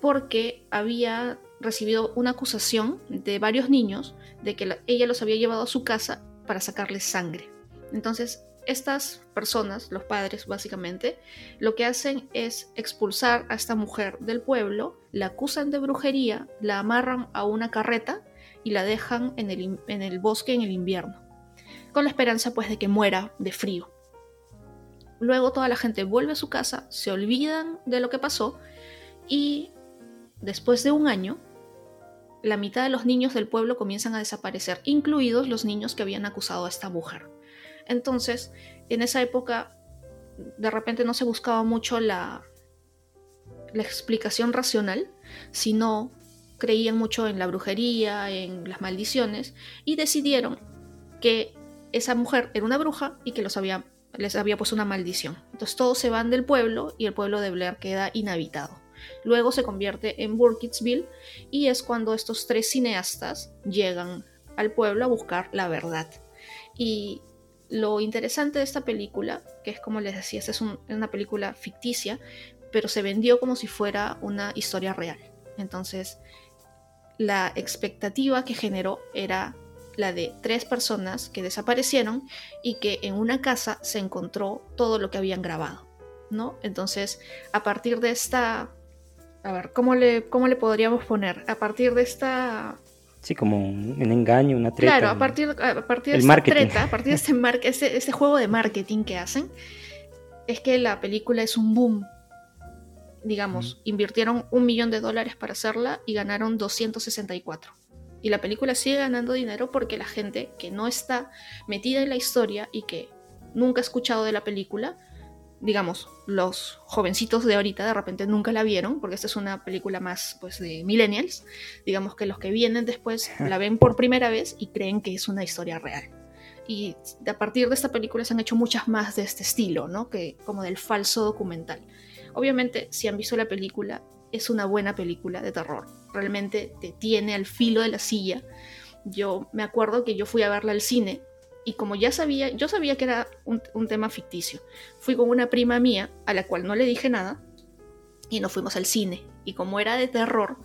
D: porque había recibido una acusación de varios niños de que ella los había llevado a su casa para sacarles sangre. Entonces, estas personas, los padres básicamente, lo que hacen es expulsar a esta mujer del pueblo, la acusan de brujería, la amarran a una carreta y la dejan en el, bosque en el invierno, con la esperanza pues de que muera de frío. Luego toda la gente vuelve a su casa, se olvidan de lo que pasó y después de un año, la mitad de los niños del pueblo comienzan a desaparecer, incluidos los niños que habían acusado a esta mujer. Entonces, en esa época, de repente no se buscaba mucho la, explicación racional, sino creían mucho en la brujería, en las maldiciones, y decidieron que esa mujer era una bruja y que les había puesto una maldición. Entonces todos se van del pueblo y el pueblo de Blair queda inhabitado. Luego se convierte en Burkittsville y es cuando estos tres cineastas llegan al pueblo a buscar la verdad. Y lo interesante de esta película, que es como les decía, es una película ficticia, pero se vendió como si fuera una historia real. Entonces, la expectativa que generó era la de tres personas que desaparecieron y que en una casa se encontró todo lo que habían grabado, ¿no? Entonces, a partir de esta... A ver, ¿cómo le, cómo le podríamos poner? A partir de esta
C: Sí, como un, engaño, una treta.
D: Claro, a partir, a partir de esta treta, a partir de este, este, juego de marketing que hacen, es que la película es un boom. Digamos, invirtieron un millón de dólares para hacerla y ganaron 264. Y la película sigue ganando dinero porque la gente que no está metida en la historia y que nunca ha escuchado de la película, digamos, los jovencitos de ahorita de repente nunca la vieron, porque esta es una película más pues de millennials, digamos que los que vienen después la ven por primera vez y creen que es una historia real. Y a partir de esta película se han hecho muchas más de este estilo, ¿no? Que como del falso documental. Obviamente, si han visto la película, es una buena película de terror. Realmente te tiene al filo de la silla. Yo me acuerdo que yo fui a verla al cine y como ya sabía, yo sabía que era un, tema ficticio, fui con una prima mía a la cual no le dije nada y nos fuimos al cine. Y como era de terror,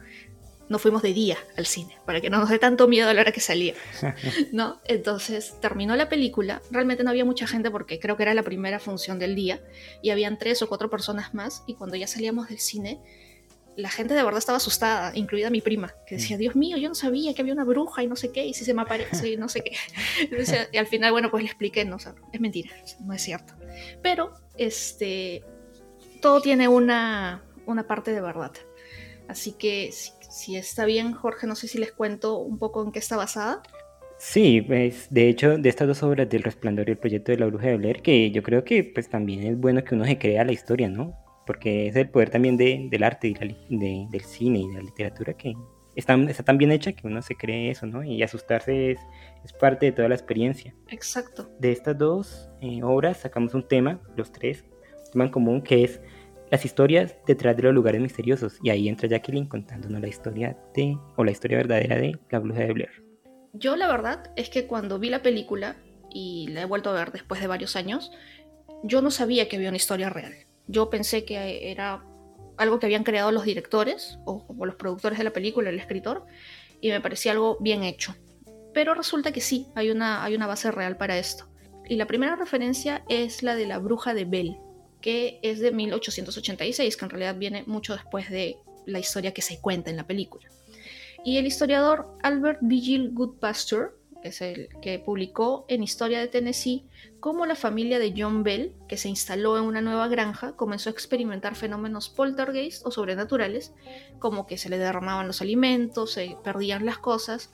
D: nos fuimos de día al cine, para que no nos dé tanto miedo a la hora que salía. ¿no? Entonces terminó la película, realmente no había mucha gente porque creo que era la primera función del día y habían tres o cuatro personas más y cuando ya salíamos del cine la gente de verdad estaba asustada, incluida mi prima, que decía, mm. Dios mío, yo no sabía que había una bruja y no sé qué, y si se me aparece y no sé qué. y al final, bueno, pues le expliqué, no, es mentira, no es cierto. Pero, este, todo tiene una, una parte de verdad. Así que, si, está bien, Jorge, no sé si les cuento un poco en qué está basada.
C: Sí, pues, de hecho, de estas dos obras del Resplandor y el proyecto de la Bruja de Blair, que yo creo que pues también es bueno que uno se crea la historia, ¿no? Porque es el poder también del arte y del cine y de la literatura que está, está, tan bien hecha que uno se cree eso, ¿no? Y asustarse es, es parte de toda la experiencia.
D: Exacto.
C: De estas dos eh, obras sacamos un tema, los tres, un tema en común que es las historias detrás de los lugares misteriosos. Y ahí entra Jacqueline contándonos la historia de, o la historia verdadera de la bruja de Blair.
D: Yo la verdad es que cuando vi la película, y la he vuelto a ver después de varios años, yo no sabía que había una historia real. Yo pensé que era algo que habían creado los directores o, los productores de la película, el escritor, y me parecía algo bien hecho. Pero resulta que sí, hay una, hay una base real para esto. Y la primera referencia es la de la bruja de Bell, que es de 1886, que en realidad viene mucho después de la historia que se cuenta en la película. Y el historiador Albert Vigil Goodpasture es el que publicó en Historia de Tennessee cómo la familia de John Bell, que se instaló en una nueva granja, comenzó a experimentar fenómenos poltergeist o sobrenaturales, como que se le derramaban los alimentos, se perdían las cosas,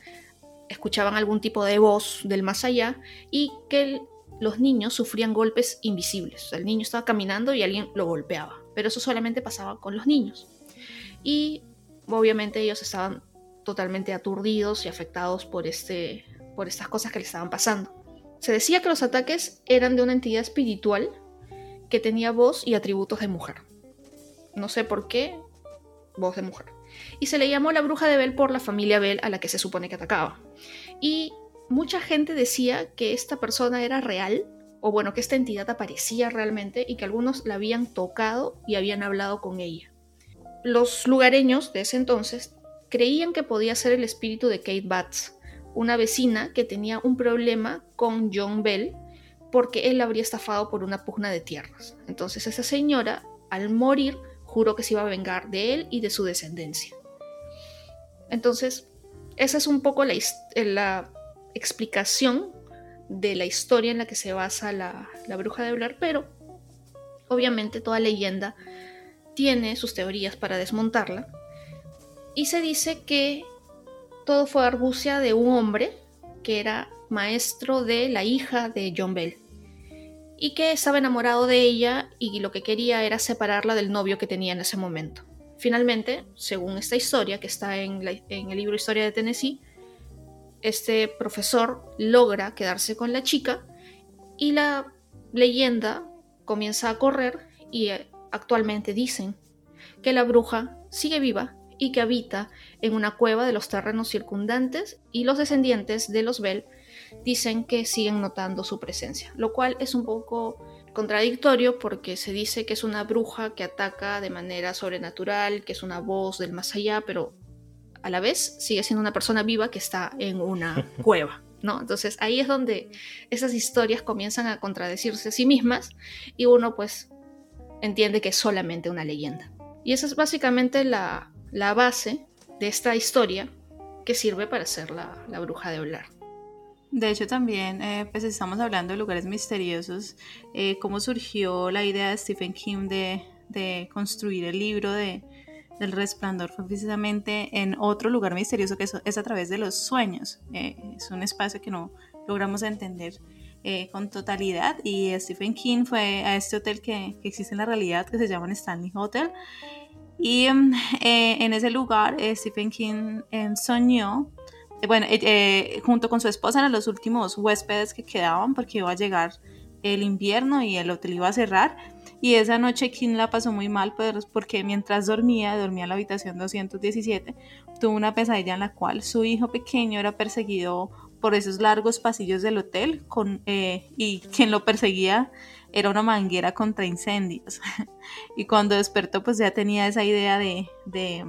D: escuchaban algún tipo de voz del más allá y que los niños sufrían golpes invisibles. el niño estaba caminando y alguien lo golpeaba, pero eso solamente pasaba con los niños. Y obviamente ellos estaban totalmente aturdidos y afectados por este por estas cosas que le estaban pasando. Se decía que los ataques eran de una entidad espiritual que tenía voz y atributos de mujer. No sé por qué, voz de mujer. Y se le llamó la bruja de Bell por la familia Bell a la que se supone que atacaba. Y mucha gente decía que esta persona era real, o bueno, que esta entidad aparecía realmente y que algunos la habían tocado y habían hablado con ella. Los lugareños de ese entonces creían que podía ser el espíritu de Kate Batts, una vecina que tenía un problema con John Bell porque él la habría estafado por una pugna de tierras. Entonces esa señora, al morir, juró que se iba a vengar de él y de su descendencia. Entonces, esa es un poco la, la explicación de la historia en la que se basa la, la bruja de Blair, pero obviamente toda leyenda tiene sus teorías para desmontarla. Y se dice que todo fue argucia de un hombre que era maestro de la hija de John Bell y que estaba enamorado de ella y lo que quería era separarla del novio que tenía en ese momento. Finalmente, según esta historia que está en, en el libro Historia de Tennessee, este profesor logra quedarse con la chica y la leyenda comienza a correr y actualmente dicen que la bruja sigue viva y que habita en una cueva de los terrenos circundantes y los descendientes de los Bell dicen que siguen notando su presencia, lo cual es un poco contradictorio porque se dice que es una bruja que ataca de manera sobrenatural, que es una voz del más allá, pero a la vez sigue siendo una persona viva que está en una cueva. ¿no? Entonces ahí es donde esas historias comienzan a contradecirse a sí mismas y uno pues entiende que es solamente una leyenda. Y esa es básicamente la, base de esta historia que sirve para ser la, bruja de hablar.
E: De hecho, también, eh, pues estamos hablando de lugares misteriosos, eh, cómo surgió la idea de Stephen King de construir el libro de, del resplandor fue precisamente en otro lugar misterioso que es, a través de los sueños. Eh, es un espacio que no logramos entender eh, con totalidad y Stephen King fue a este hotel que, existe en la realidad que se llama Stanley Hotel y em, eh, en ese lugar Stephen King em, soñó bueno, junto con su esposa eran los últimos huéspedes que quedaban porque iba a llegar el invierno y el hotel iba a cerrar. Y esa noche Kim la pasó muy mal pues, porque mientras dormía, dormía en la habitación 217, tuvo una pesadilla en la cual su hijo pequeño era perseguido por esos largos pasillos del hotel con, eh, y quien lo perseguía era una manguera contra incendios. y cuando despertó pues ya tenía esa idea de, de,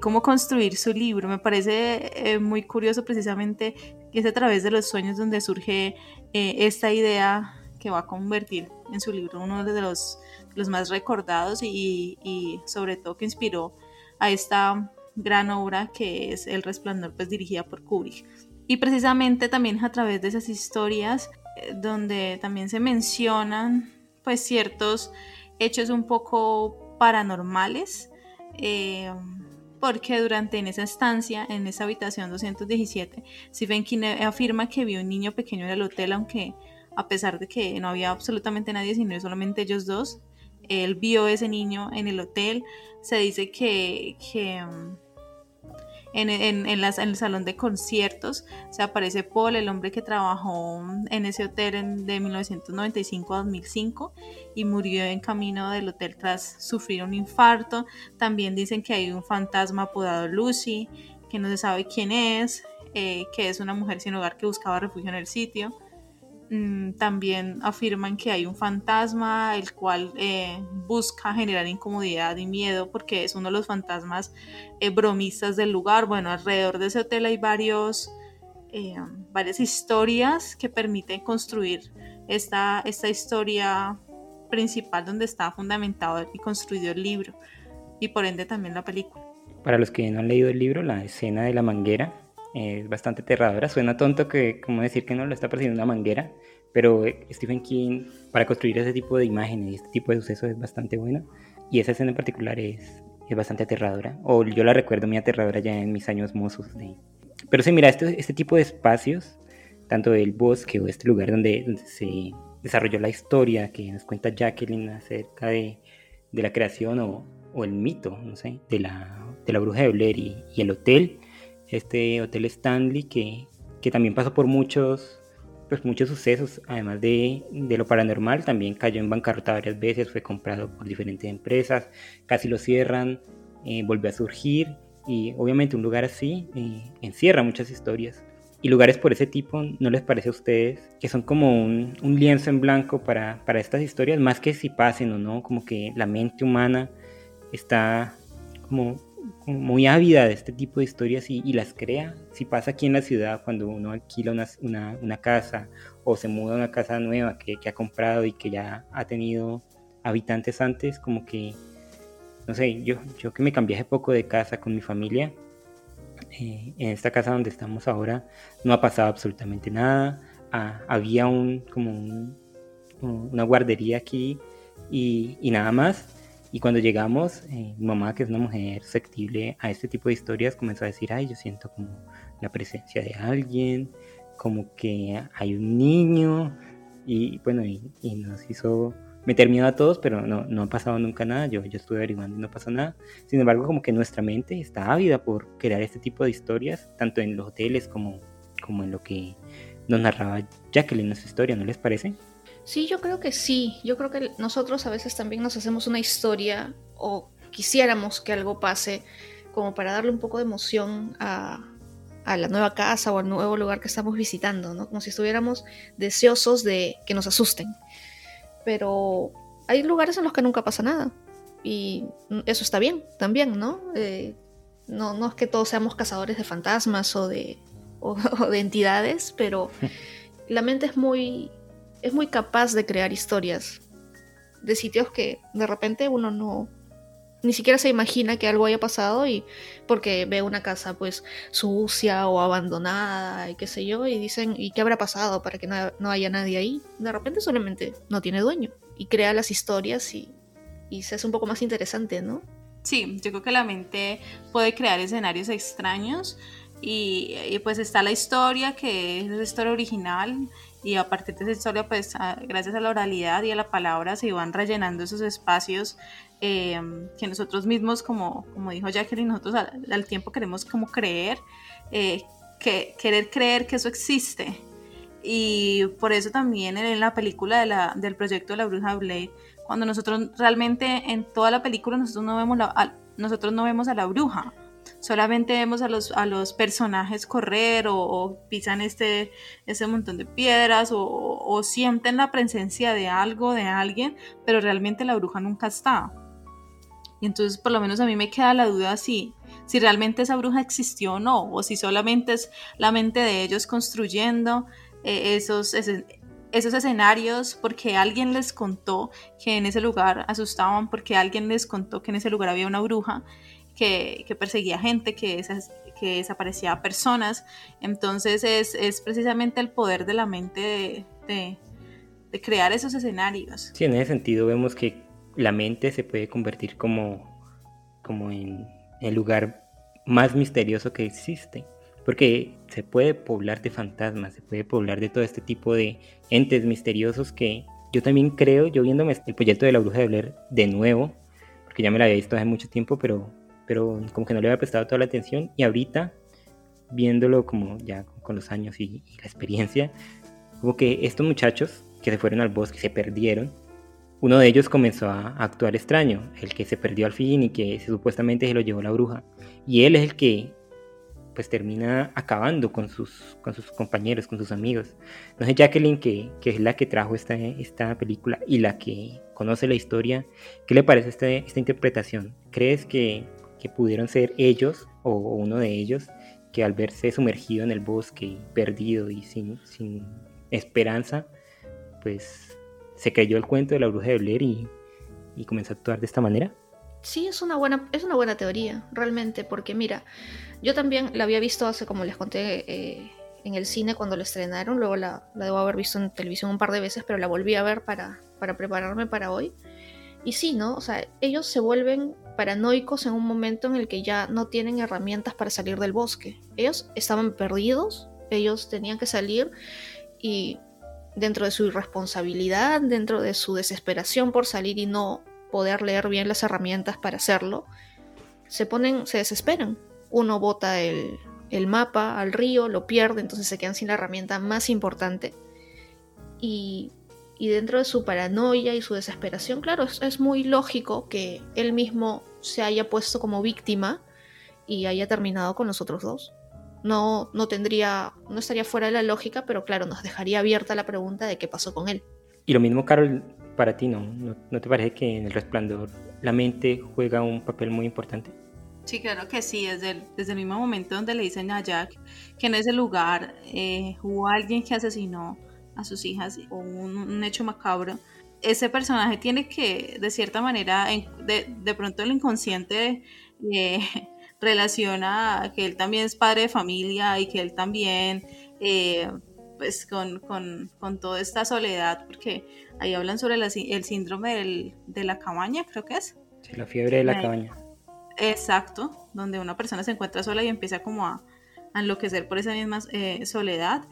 E: cómo construir su libro. Me parece eh, muy curioso precisamente que es a través de los sueños donde surge eh, esta idea que va a convertir en su libro uno de los, los más recordados y, y, sobre todo que inspiró a esta gran obra que es El Resplandor, pues dirigida por Kubrick. Y precisamente también a través de esas historias donde también se mencionan pues ciertos hechos un poco paranormales, eh, porque durante en esa estancia, en esa habitación 217, Stephen King afirma que vio un niño pequeño en el hotel, aunque a pesar de que no había absolutamente nadie, sino solamente ellos dos. Él vio ese niño en el hotel. Se dice que, mm, en, en, el salón de conciertos se aparece Paul, el hombre que trabajó en ese hotel de 1995 a 2005 y murió en camino del hotel tras sufrir un infarto. También dicen que hay un fantasma apodado Lucy, que no se sabe quién es, eh, que es una mujer sin hogar que buscaba refugio en el sitio. Mm, también afirman que hay un fantasma el cual eh, busca generar incomodidad y miedo porque es uno de los fantasmas eh, bromistas del lugar. Bueno, alrededor de ese hotel hay varios, eh, varias historias que permiten construir esta, esta historia principal donde está fundamentado y construido el libro y por ende también la película.
C: Para los que no han leído el libro, la escena de la manguera es bastante aterradora. Suena tonto que, como decir que no lo está persiguiendo una manguera, pero eh, Stephen King, para construir ese tipo de imágenes y este tipo de sucesos, es bastante bueno. Y esa escena en particular es, es bastante aterradora. O yo la recuerdo muy aterradora ya en mis años mozos. De... Pero sí, mira, este, este tipo de espacios, tanto el bosque o este lugar donde, se desarrolló la historia que nos cuenta Jacqueline acerca de, de la creación o, o, el mito, no sé, de la, de la bruja de Blair y el hotel este Hotel Stanley que, que también pasó por muchos, pues muchos sucesos, además de, de, lo paranormal, también cayó en bancarrota varias veces, fue comprado por diferentes empresas, casi lo cierran, eh, volvió a surgir y obviamente un lugar así eh, encierra muchas historias. Y lugares por ese tipo, ¿no les parece a ustedes que son como un, un lienzo en blanco para, para estas historias? Más que si pasen o no, como que la mente humana está como muy ávida de este tipo de historias y, las crea. Si pasa aquí en la ciudad, cuando uno alquila una, una, casa o se muda a una casa nueva que, que, ha comprado y que ya ha tenido habitantes antes, como que, no sé, yo, yo que me cambié hace poco de casa con mi familia, eh, en esta casa donde estamos ahora no ha pasado absolutamente nada. Ah, había un, como una guardería aquí y, y, nada más. Y cuando llegamos, eh, mi mamá, que es una mujer susceptible a este tipo de historias, comenzó a decir, ay, yo siento como la presencia de alguien, como que hay un niño. Y bueno, y, y nos hizo meter miedo a todos, pero no, no ha pasado nunca nada. Yo, yo estuve averiguando y no pasó nada. Sin embargo, como que nuestra mente está ávida por crear este tipo de historias, tanto en los hoteles como, como en lo que nos narraba Jacqueline en su historia, ¿no les parece?
D: Sí, yo creo que sí. Yo creo que nosotros a veces también nos hacemos una historia o quisiéramos que algo pase como para darle un poco de emoción a, a la nueva casa o al nuevo lugar que estamos visitando, ¿no? Como si estuviéramos deseosos de que nos asusten pero hay lugares en los que nunca pasa nada. Y eso está bien también, ¿no? Eh, no, no es que todos seamos cazadores de fantasmas o de, o, de entidades, pero la mente es muy, es muy capaz de crear historias de sitios que de repente uno no, ni siquiera se imagina que algo haya pasado y porque ve una casa pues sucia o abandonada y qué sé yo y dicen y qué habrá pasado para que no, haya nadie ahí de repente solamente no tiene dueño y crea las historias y, y se hace un poco más interesante no
E: sí yo creo que la mente puede crear escenarios extraños y, y pues está la historia que es la historia original y a partir de esa historia, pues gracias a la oralidad y a la palabra se iban rellenando esos espacios eh, que nosotros mismos, como, como dijo Jacqueline, nosotros al, tiempo queremos como creer, eh, que, querer creer que eso existe. Y por eso también en la película de la, del proyecto de la bruja Blade, cuando nosotros realmente en toda la película nosotros no vemos, la, nosotros no vemos a la bruja, solamente vemos a los, a los personajes correr o, pisan este, ese montón de piedras o, sienten la presencia de algo, de alguien, pero realmente la bruja nunca está. Y entonces por lo menos a mí me queda la duda si, si realmente esa bruja existió o no, o si solamente es la mente de ellos construyendo eh, esos, esos escenarios porque alguien les contó que en ese lugar asustaban, porque alguien les contó que en ese lugar había una bruja que, perseguía gente, que, desaparecía personas. Entonces es, precisamente el poder de la mente de, crear esos escenarios.
C: Sí, en ese sentido vemos que la mente se puede convertir como, como en el lugar más misterioso que existe. Porque se puede poblar de fantasmas, se puede poblar de todo este tipo de entes misteriosos que yo también creo, yo viéndome el proyecto de la bruja de Blair de nuevo, porque ya me la había visto hace mucho tiempo, pero, pero como que no le había prestado toda la atención y ahorita viéndolo como ya con los años y, y la experiencia, como que estos muchachos que se fueron al bosque, se perdieron, uno de ellos comenzó a actuar extraño, el que se perdió al fin y que supuestamente se lo llevó la bruja. Y él es el que pues termina acabando con sus, con sus compañeros, con sus amigos. Sé, Jacqueline, que, que es la que trajo esta, esta película y la que conoce la historia, ¿qué le parece esta, esta interpretación? ¿Crees que, que pudieron ser ellos o uno de ellos que al verse sumergido en el bosque, perdido y sin, sin esperanza, pues se creyó el cuento de la bruja de Blair y, y comenzó a actuar de esta manera?
D: Sí, es una buena, es una buena teoría, realmente, porque mira, yo también la había visto hace, como les conté, eh, en el cine cuando la estrenaron, luego la, la, debo haber visto en televisión un par de veces, pero la volví a ver para, para prepararme para hoy. Y sí, ¿no? O sea, ellos se vuelven paranoicos en un momento en el que ya no tienen herramientas para salir del bosque. Ellos estaban perdidos, ellos tenían que salir y dentro de su irresponsabilidad, dentro de su desesperación por salir y no poder leer bien las herramientas para hacerlo, se ponen, se desesperan. Uno bota el, el mapa al río, lo pierde, entonces se quedan sin la herramienta más importante. Y, y dentro de su paranoia y su desesperación, claro, es, es, muy lógico que él mismo se haya puesto como víctima y haya terminado con los otros dos no, no tendría, no estaría fuera de la lógica, pero claro, nos dejaría abierta la pregunta de qué pasó con él.
C: Y lo mismo, Carol, para ti, ¿no? ¿No, te parece que en el resplandor la mente juega un papel muy importante?
E: Sí, claro que sí, desde el, desde el mismo momento donde le dicen a Jack que en ese lugar eh, hubo alguien que asesinó a sus hijas o un, hecho macabro, ese personaje tiene que, de cierta manera, de, de, pronto el inconsciente eh, relaciona que él también es padre de familia y que él también, eh, pues con, con, con, toda esta soledad, porque ahí hablan sobre el síndrome de la cabaña, creo que es.
C: Sí, la fiebre de la cabaña.
E: Exacto, donde una persona se encuentra sola y empieza como a, enloquecer por esa misma eh, soledad.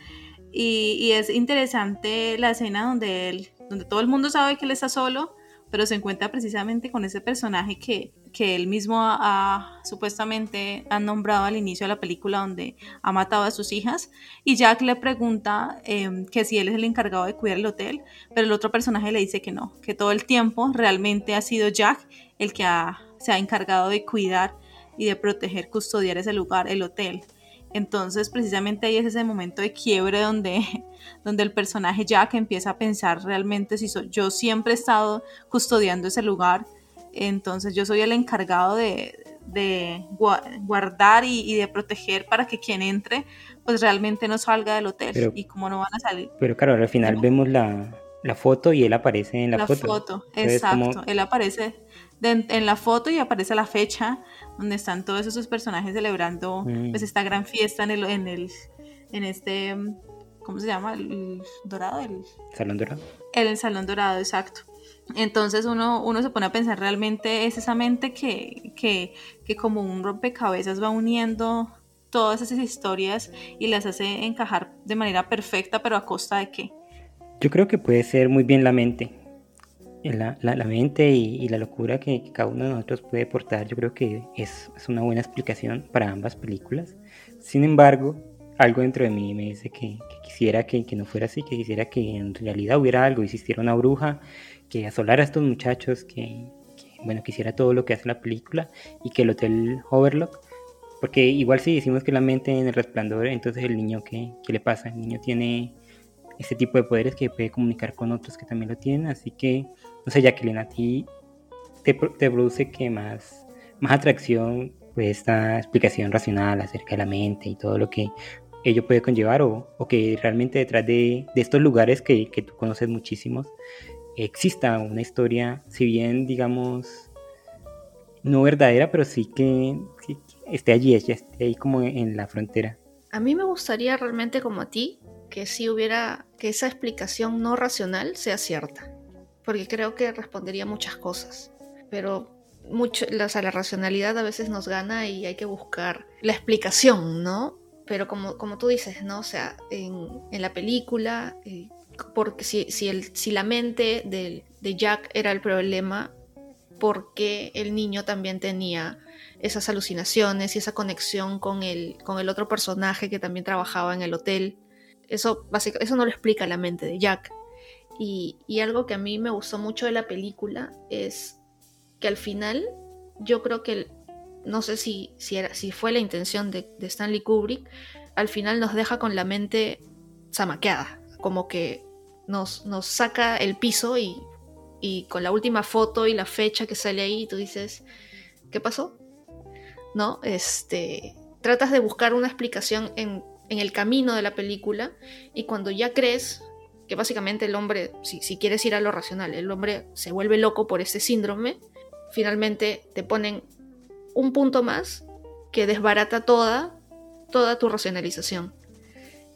E: Y, es interesante la escena donde él, donde todo el mundo sabe que él está solo, pero se encuentra precisamente con ese personaje que, que él mismo ha, supuestamente ha nombrado al inicio de la película donde ha matado a sus hijas y Jack le pregunta em, que si él es el encargado de cuidar el hotel, pero el otro personaje le dice que no, que todo el tiempo realmente ha sido Jack el que ha se ha encargado de cuidar y de proteger, custodiar ese lugar, el hotel. Entonces, precisamente ahí es ese momento de quiebre donde, donde el personaje Jack empieza a pensar realmente si soy, yo siempre he estado custodiando ese lugar, entonces yo soy el encargado de, guardar y, de proteger para que quien entre, pues realmente no salga del hotel y cómo no van a salir.
C: Pero claro, al final vemos la, foto y él aparece en la,
E: la foto. exacto, él aparece en la foto y aparece la fecha donde están todos esos personajes celebrando pues esta gran fiesta en el, en el en este ¿cómo se llama? el dorado el
C: salón dorado.
E: El salón dorado exacto. Entonces uno, uno se pone a pensar realmente es esa mente que, que, que como un rompecabezas va uniendo todas esas historias y las hace encajar de manera perfecta pero a costa de qué.
C: Yo creo que puede ser muy bien la mente la, la, mente y, la locura que, cada uno de nosotros puede aportar, yo creo que es, es, una buena explicación para ambas películas. Sin embargo, algo dentro de mí me dice que, quisiera que, que, no fuera así, que quisiera que en realidad hubiera algo, existiera una bruja que asolara a estos muchachos, que, bueno, quisiera todo lo que hace la película y que el Hotel Overlock, porque igual si decimos que la mente en el resplandor, entonces el niño, ¿qué, qué le pasa? El niño tiene ese tipo de poderes que puede comunicar con otros que también lo tienen, así que no sé, Jacqueline, a ti te, produce que más, más atracción pues esta explicación racional acerca de la mente y todo lo que ello puede conllevar o, que realmente detrás de, estos lugares que, tú conoces muchísimos exista una historia, si bien digamos no verdadera, pero sí que, esté allí, esté ahí como en la frontera.
D: A mí me gustaría realmente como a ti que si hubiera, que esa explicación no racional sea cierta porque creo que respondería muchas cosas. Pero mucho, la, racionalidad a veces nos gana y hay que buscar la explicación, ¿no? Pero como, como tú dices, ¿no? O sea, en, la película, eh, porque si, si, el, si la mente de, Jack era el problema, porque el niño también tenía esas alucinaciones y esa conexión con el, con el otro personaje que también trabajaba en el hotel. Eso, eso no lo explica la mente de Jack. Y, algo que a mí me gustó mucho de la película es que al final yo creo que, no sé si, si, era, si fue la intención de, Stanley Kubrick, al final nos deja con la mente zamaqueada, como que nos, nos saca el piso y, y con la última foto y la fecha que sale ahí, tú dices, ¿qué pasó? ¿No? Este, tratas de buscar una explicación en, en el camino de la película y cuando ya crees que básicamente el hombre, si, si quieres ir a lo racional, el hombre se vuelve loco por ese síndrome, finalmente te ponen un punto más que desbarata toda, toda tu racionalización.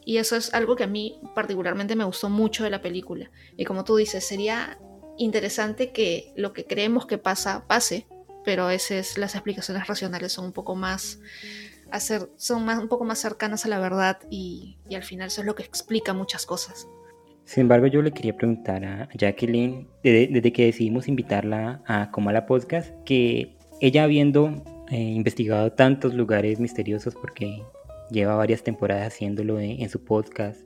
D: Y eso es algo que a mí particularmente me gustó mucho de la película. Y como tú dices, sería interesante que lo que creemos que pasa, pase, pero a veces las explicaciones racionales son un poco más, hacer, son más, un poco más cercanas a la verdad y, y al final eso es lo que explica muchas cosas.
C: Sin embargo, yo le quería preguntar a Jacqueline, desde, que decidimos invitarla a la Podcast, que ella habiendo eh, investigado tantos lugares misteriosos, porque lleva varias temporadas haciéndolo en, su podcast,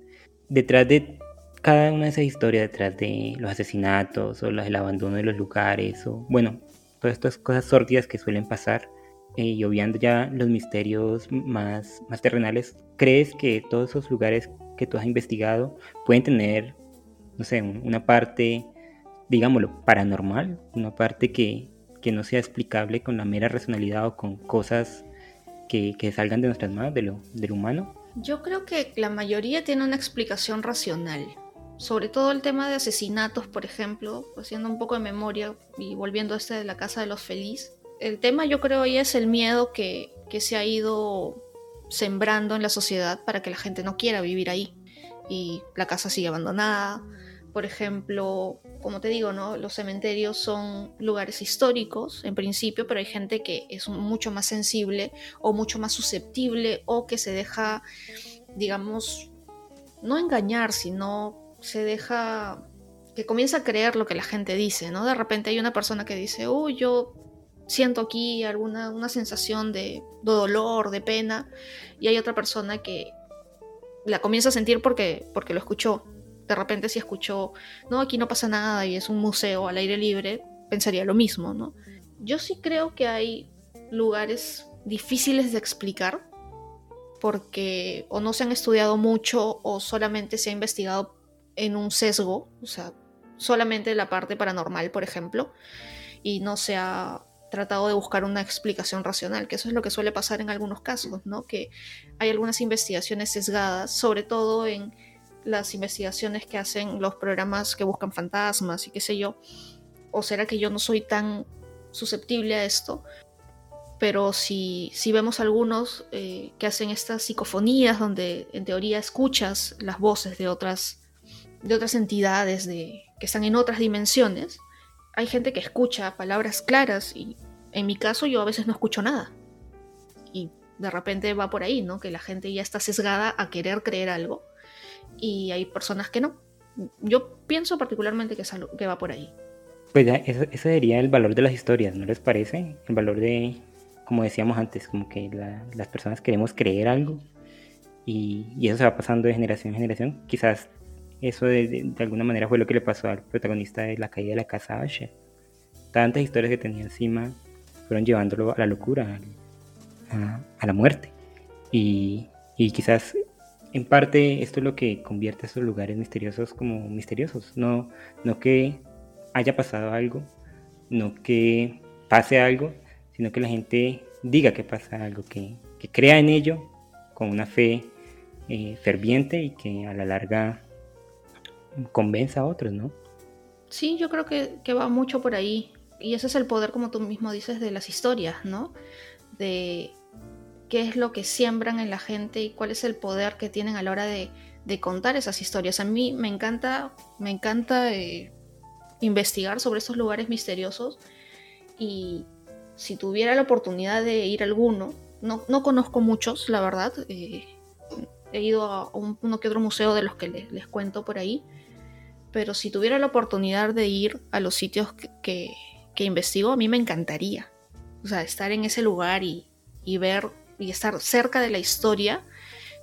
C: detrás de cada una de esas historias, detrás de los asesinatos o el abandono de los lugares, o bueno, todas estas cosas sórdidas que suelen pasar, eh, y obviando ya los misterios más, más terrenales, ¿crees que todos esos lugares que tú has investigado pueden tener, no sé, una parte, digámoslo, paranormal, una parte que, que no sea explicable con la mera racionalidad o con cosas que, que salgan de nuestras manos, de lo, del humano?
D: Yo creo que la mayoría tiene una explicación racional. Sobre todo el tema de asesinatos, por ejemplo, haciendo un poco de memoria y volviendo a este de la casa de los feliz. El tema yo creo ahí es el miedo que, que se ha ido sembrando en la sociedad para que la gente no quiera vivir ahí. Y la casa sigue abandonada, por ejemplo, como te digo, ¿no? Los cementerios son lugares históricos en principio, pero hay gente que es mucho más sensible o mucho más susceptible o que se deja, digamos, no engañar, sino se deja que comienza a creer lo que la gente dice, ¿no? De repente hay una persona que dice, uy, yo siento aquí alguna una sensación de, dolor, de pena, y hay otra persona que la comienza a sentir porque, porque lo escuchó, de repente si escuchó, no, aquí no pasa nada y es un museo al aire libre, pensaría lo mismo, ¿no? Yo sí creo que hay lugares difíciles de explicar porque o no se han estudiado mucho o solamente se ha investigado en un sesgo, o sea, solamente la parte paranormal, por ejemplo, y no se ha tratado de buscar una explicación racional, que eso es lo que suele pasar en algunos casos, ¿no? Que hay algunas investigaciones sesgadas, sobre todo en las investigaciones que hacen los programas que buscan fantasmas y qué sé yo. ¿O será que yo no soy tan susceptible a esto? Pero si, si vemos algunos eh, que hacen estas psicofonías donde en teoría escuchas las voces de otras, de otras entidades de, que están en otras dimensiones, hay gente que escucha palabras claras y en mi caso yo a veces no escucho nada. Y de repente va por ahí, ¿no? Que la gente ya está sesgada a querer creer algo y hay personas que no. Yo pienso particularmente que, es algo que va por ahí.
C: Pues ya, ese, sería el valor de las historias, ¿no les parece? El valor de, como decíamos antes, como que las personas queremos creer algo y, y, eso se va pasando de generación en generación. Quizás eso de, alguna manera fue lo que le pasó al protagonista de La caída de la casa Asher. Tantas historias que tenía encima fueron llevándolo a la locura, a, la muerte. Y, y quizás en parte esto es lo que convierte a estos lugares misteriosos como misteriosos. No, no que haya pasado algo, no que pase algo, sino que la gente diga que pasa algo, que, crea en ello con una fe eh, ferviente y que a la larga convenza a otros, ¿no?
D: Sí, yo creo que, que, va mucho por ahí. Y ese es el poder, como tú mismo dices, de las historias, ¿no? De qué es lo que siembran en la gente y cuál es el poder que tienen a la hora de, contar esas historias. A mí me encanta, me encanta eh, investigar sobre estos lugares misteriosos y si tuviera la oportunidad de ir a alguno, no, conozco muchos, la verdad. Eh, he ido a uno que otro museo de los que les, cuento por ahí. Pero si tuviera la oportunidad de ir a los sitios que, investigo, a mí me encantaría. O sea, estar en ese lugar y, y ver y estar cerca de la historia,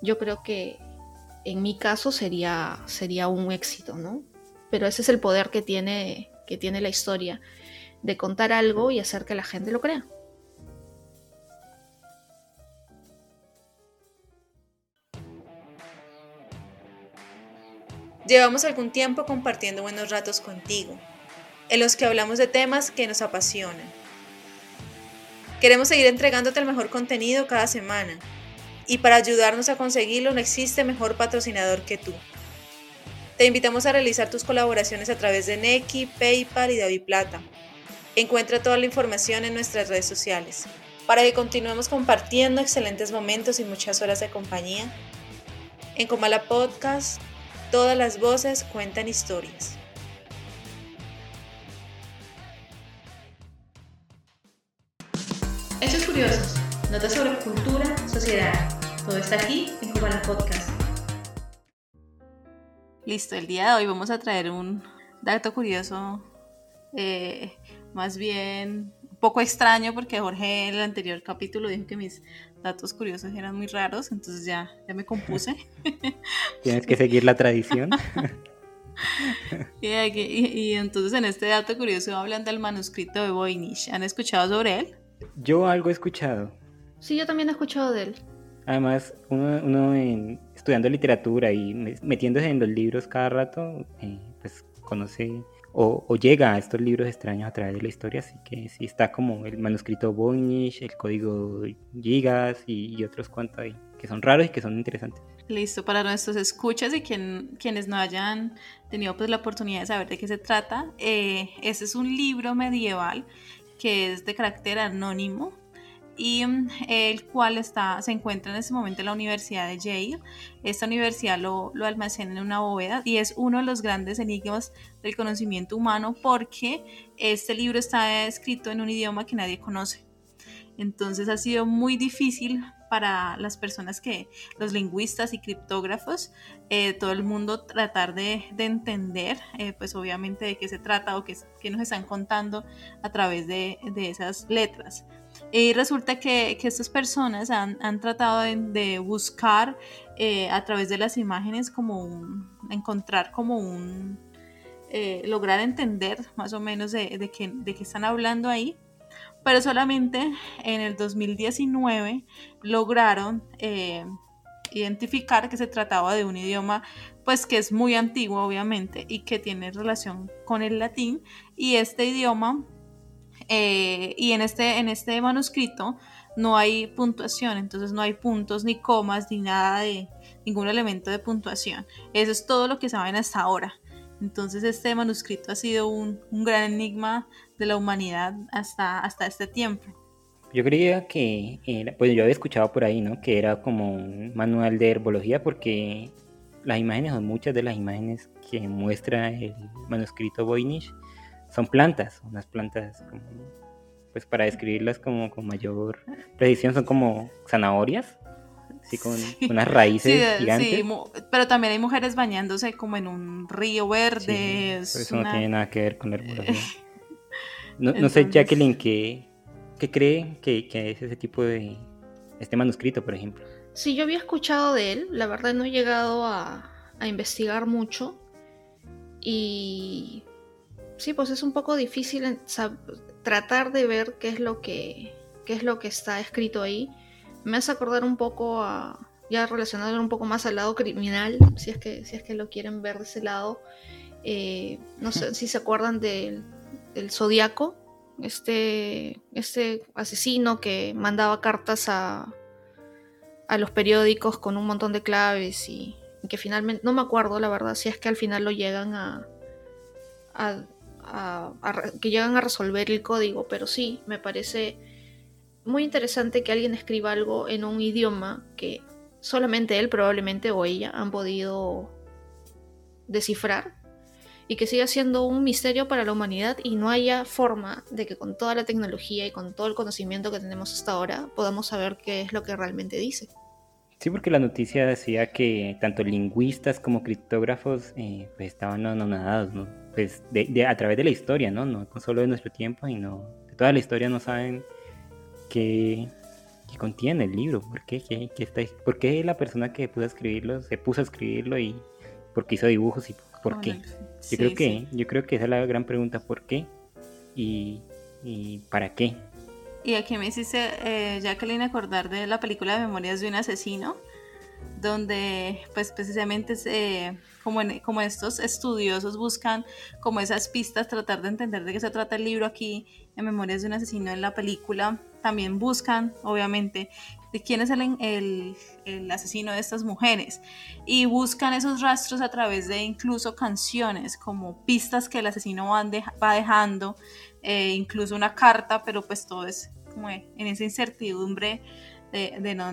D: yo creo que en mi caso sería, sería un éxito, ¿no? Pero ese es el poder que tiene, que tiene la historia, de contar algo y hacer que la gente lo crea.
E: Llevamos algún tiempo compartiendo buenos ratos contigo, en los que hablamos de temas que nos apasionan Queremos seguir entregándote el mejor contenido cada semana. Y para ayudarnos a conseguirlo no existe mejor patrocinador que tú. Te invitamos a realizar tus colaboraciones a través de Neki, PayPal y DaviPlata. Encuentra toda la información en nuestras redes sociales para que continuemos compartiendo excelentes momentos y muchas horas de compañía. En Comala Podcast, todas las voces cuentan historias.
A: Hechos curiosos, notas sobre cultura, sociedad. Todo está aquí en Cubana Podcast.
E: Listo, el día de hoy vamos a traer un dato curioso, eh, más bien un poco extraño porque Jorge en el anterior capítulo dijo que mis datos curiosos eran muy raros, entonces ya, ya me compuse.
C: Tienes que seguir la tradición.
E: y, y, entonces en este dato curioso hablan del manuscrito de Voynich. ¿Han escuchado sobre él?
C: Yo algo he escuchado.
D: Sí, yo también he escuchado de él.
C: Además, uno, estudiando literatura y metiéndose en los libros cada rato, eh, pues conoce o, llega a estos libros extraños a través de la historia, así que sí está como el manuscrito Voynich, el código Gigas y, otros cuantos ahí, que son raros y que son interesantes.
E: Listo, para nuestros escuchas y quien, quienes no hayan tenido pues la oportunidad de saber de qué se trata, eh, ese es un libro medieval que es de carácter anónimo, y mm, el cual está, se encuentra en este momento en la Universidad de Yale. Esta universidad lo, almacena en una bóveda y es uno de los grandes enigmas del conocimiento humano porque este libro está escrito en un idioma que nadie conoce. Entonces ha sido muy difícil para las personas que, los lingüistas y criptógrafos, eh, todo el mundo tratar de, de entender, eh, pues obviamente de qué se trata o qué, qué, nos están contando a través de esas letras. Y resulta que, que estas personas han, han tratado de, buscar eh, a través de las imágenes como un, encontrar como un, eh, lograr entender más o menos de, de, qué, de qué están hablando ahí, pero solamente en el 2019 lograron eh, identificar que se trataba de un idioma pues que es muy antiguo obviamente y que tiene relación con el latín. Y este idioma eh, y en este, en este manuscrito no hay puntuación, entonces no hay puntos ni comas ni nada de ningún elemento de puntuación. Eso es todo lo que saben hasta ahora. Entonces este manuscrito ha sido un, un gran enigma de la humanidad hasta, hasta este tiempo.
C: Yo creía que, pues yo había escuchado por ahí, ¿no? Que era como un manual de herbología porque las imágenes o muchas de las imágenes que muestra el manuscrito Voynich son plantas, unas plantas como, pues para describirlas como con mayor precisión, son como zanahorias, así con unas raíces gigantes. Sí,
E: pero también hay mujeres bañándose como en un río verde.
C: eso no tiene nada que ver con la herbología. No, sé, Jacqueline, ¿qué, qué cree que, que es ese tipo de, este manuscrito, por ejemplo?
D: Sí, yo había escuchado de él, la verdad no he llegado a, a investigar mucho y sí, pues es un poco difícil tratar de ver qué es lo que qué es lo que está escrito ahí. Me hace acordar un poco a ya relacionado un poco más al lado criminal, si es que si es que lo quieren ver de ese lado. Eh, no sé si se acuerdan del, del Zodíaco, este, este asesino que mandaba cartas a, a los periódicos con un montón de claves y, que finalmente, no me acuerdo la verdad, si es que al final lo llegan a, que llegan a resolver el código, pero sí, me parece muy interesante que alguien escriba algo en un idioma que solamente él probablemente o ella han podido descifrar y que siga siendo un misterio para la humanidad y no haya forma de que con toda la tecnología y con todo el conocimiento que tenemos hasta ahora podamos saber qué es lo que realmente dice.
C: Sí, porque la noticia decía que tanto lingüistas como criptógrafos eh, pues estaban anonadados, ¿no? Pues de, a través de la historia, ¿no? No solo de nuestro tiempo, sino de toda la historia no saben qué, contiene el libro, por qué, qué, está, por qué la persona que pudo escribirlo se puso a escribirlo y por qué hizo dibujos y por qué. yo creo que yo creo que esa es la gran pregunta, ¿por qué? Y, para qué.
E: Y aquí me hiciste, eh, Jacqueline, acordar de la película de Memorias de un asesino, donde pues precisamente eh, como, como estos estudiosos buscan como esas pistas, tratar de entender de qué se trata el libro aquí en Memorias de un asesino en la película, también buscan obviamente de quién es el, el, asesino de estas mujeres. Y buscan esos rastros a través de incluso canciones como pistas que el asesino va dejando, eh, incluso una carta, pero pues todo es como en esa incertidumbre de, no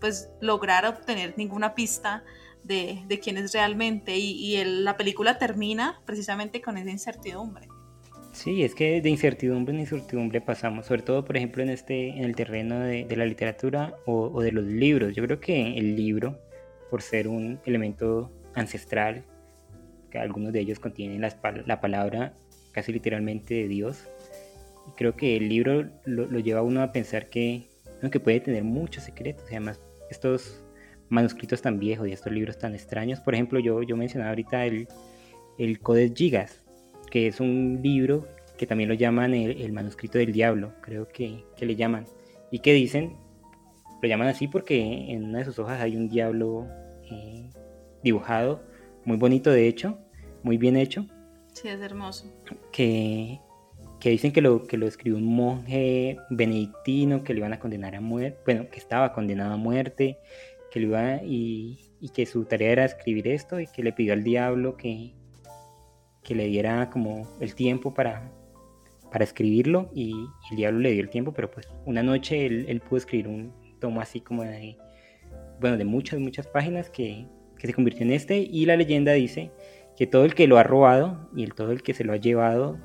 E: pues, lograr obtener ninguna pista de, de quién es realmente y, la película termina precisamente con esa incertidumbre.
C: Sí, es que de incertidumbre en incertidumbre pasamos, sobre todo por ejemplo en este en el terreno de, la literatura o, de los libros. Yo creo que el libro, por ser un elemento ancestral, que algunos de ellos contienen la, la palabra casi literalmente de Dios, creo que el libro lo, lo lleva a uno a pensar que que puede tener muchos secretos. Y además, estos manuscritos tan viejos y estos libros tan extraños. Por ejemplo, yo, yo mencionaba ahorita el, el Codex Gigas, que es un libro que también lo llaman el, manuscrito del diablo, creo que, que, le llaman. Y que dicen, lo llaman así porque en una de sus hojas hay un diablo eh, dibujado, muy bonito de hecho, muy bien hecho.
E: Sí, es hermoso.
C: Que, que dicen que lo, que lo escribió un monje benedictino que le iban a condenar a muerte, bueno, que estaba condenado a muerte, que lo iba y, y que su tarea era escribir esto y que le pidió al diablo que, que le diera como el tiempo para, para escribirlo y, el diablo le dio el tiempo, pero pues una noche él, él pudo escribir un tomo así como de, bueno, de muchas, muchas páginas que, que se convirtió en este y la leyenda dice que todo el que lo ha robado y el, todo el que se lo ha llevado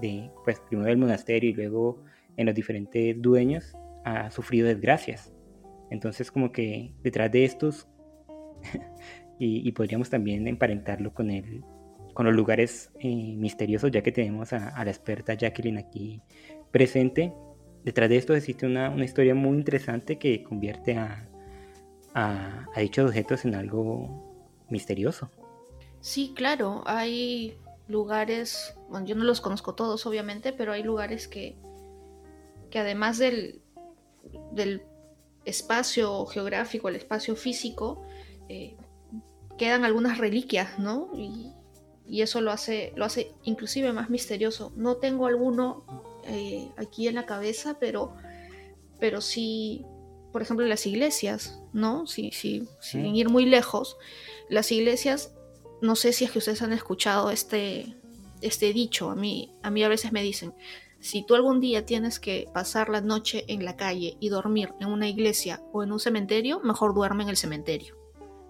C: de, pues primero del monasterio y luego en los diferentes dueños ha sufrido desgracias. Entonces como que detrás de estos, y, podríamos también emparentarlo con, el, con los lugares eh, misteriosos, ya que tenemos a, la experta Jacqueline aquí presente, detrás de esto existe una, una historia muy interesante que convierte a, a, a dichos objetos en algo misterioso.
D: Sí, claro, hay lugares, bueno, yo no los conozco todos obviamente, pero hay lugares que, que además del, del espacio geográfico, el espacio físico, eh, quedan algunas reliquias, ¿no? Y, eso lo hace, lo hace inclusive más misterioso. No tengo alguno eh, aquí en la cabeza, pero, pero sí, por ejemplo, las iglesias, ¿no? Sí, sí, sin ir muy lejos, las iglesias no sé si es que ustedes han escuchado este, este dicho. A mí, a mí a veces me dicen, si tú algún día tienes que pasar la noche en la calle y dormir en una iglesia o en un cementerio, mejor duerme en el cementerio.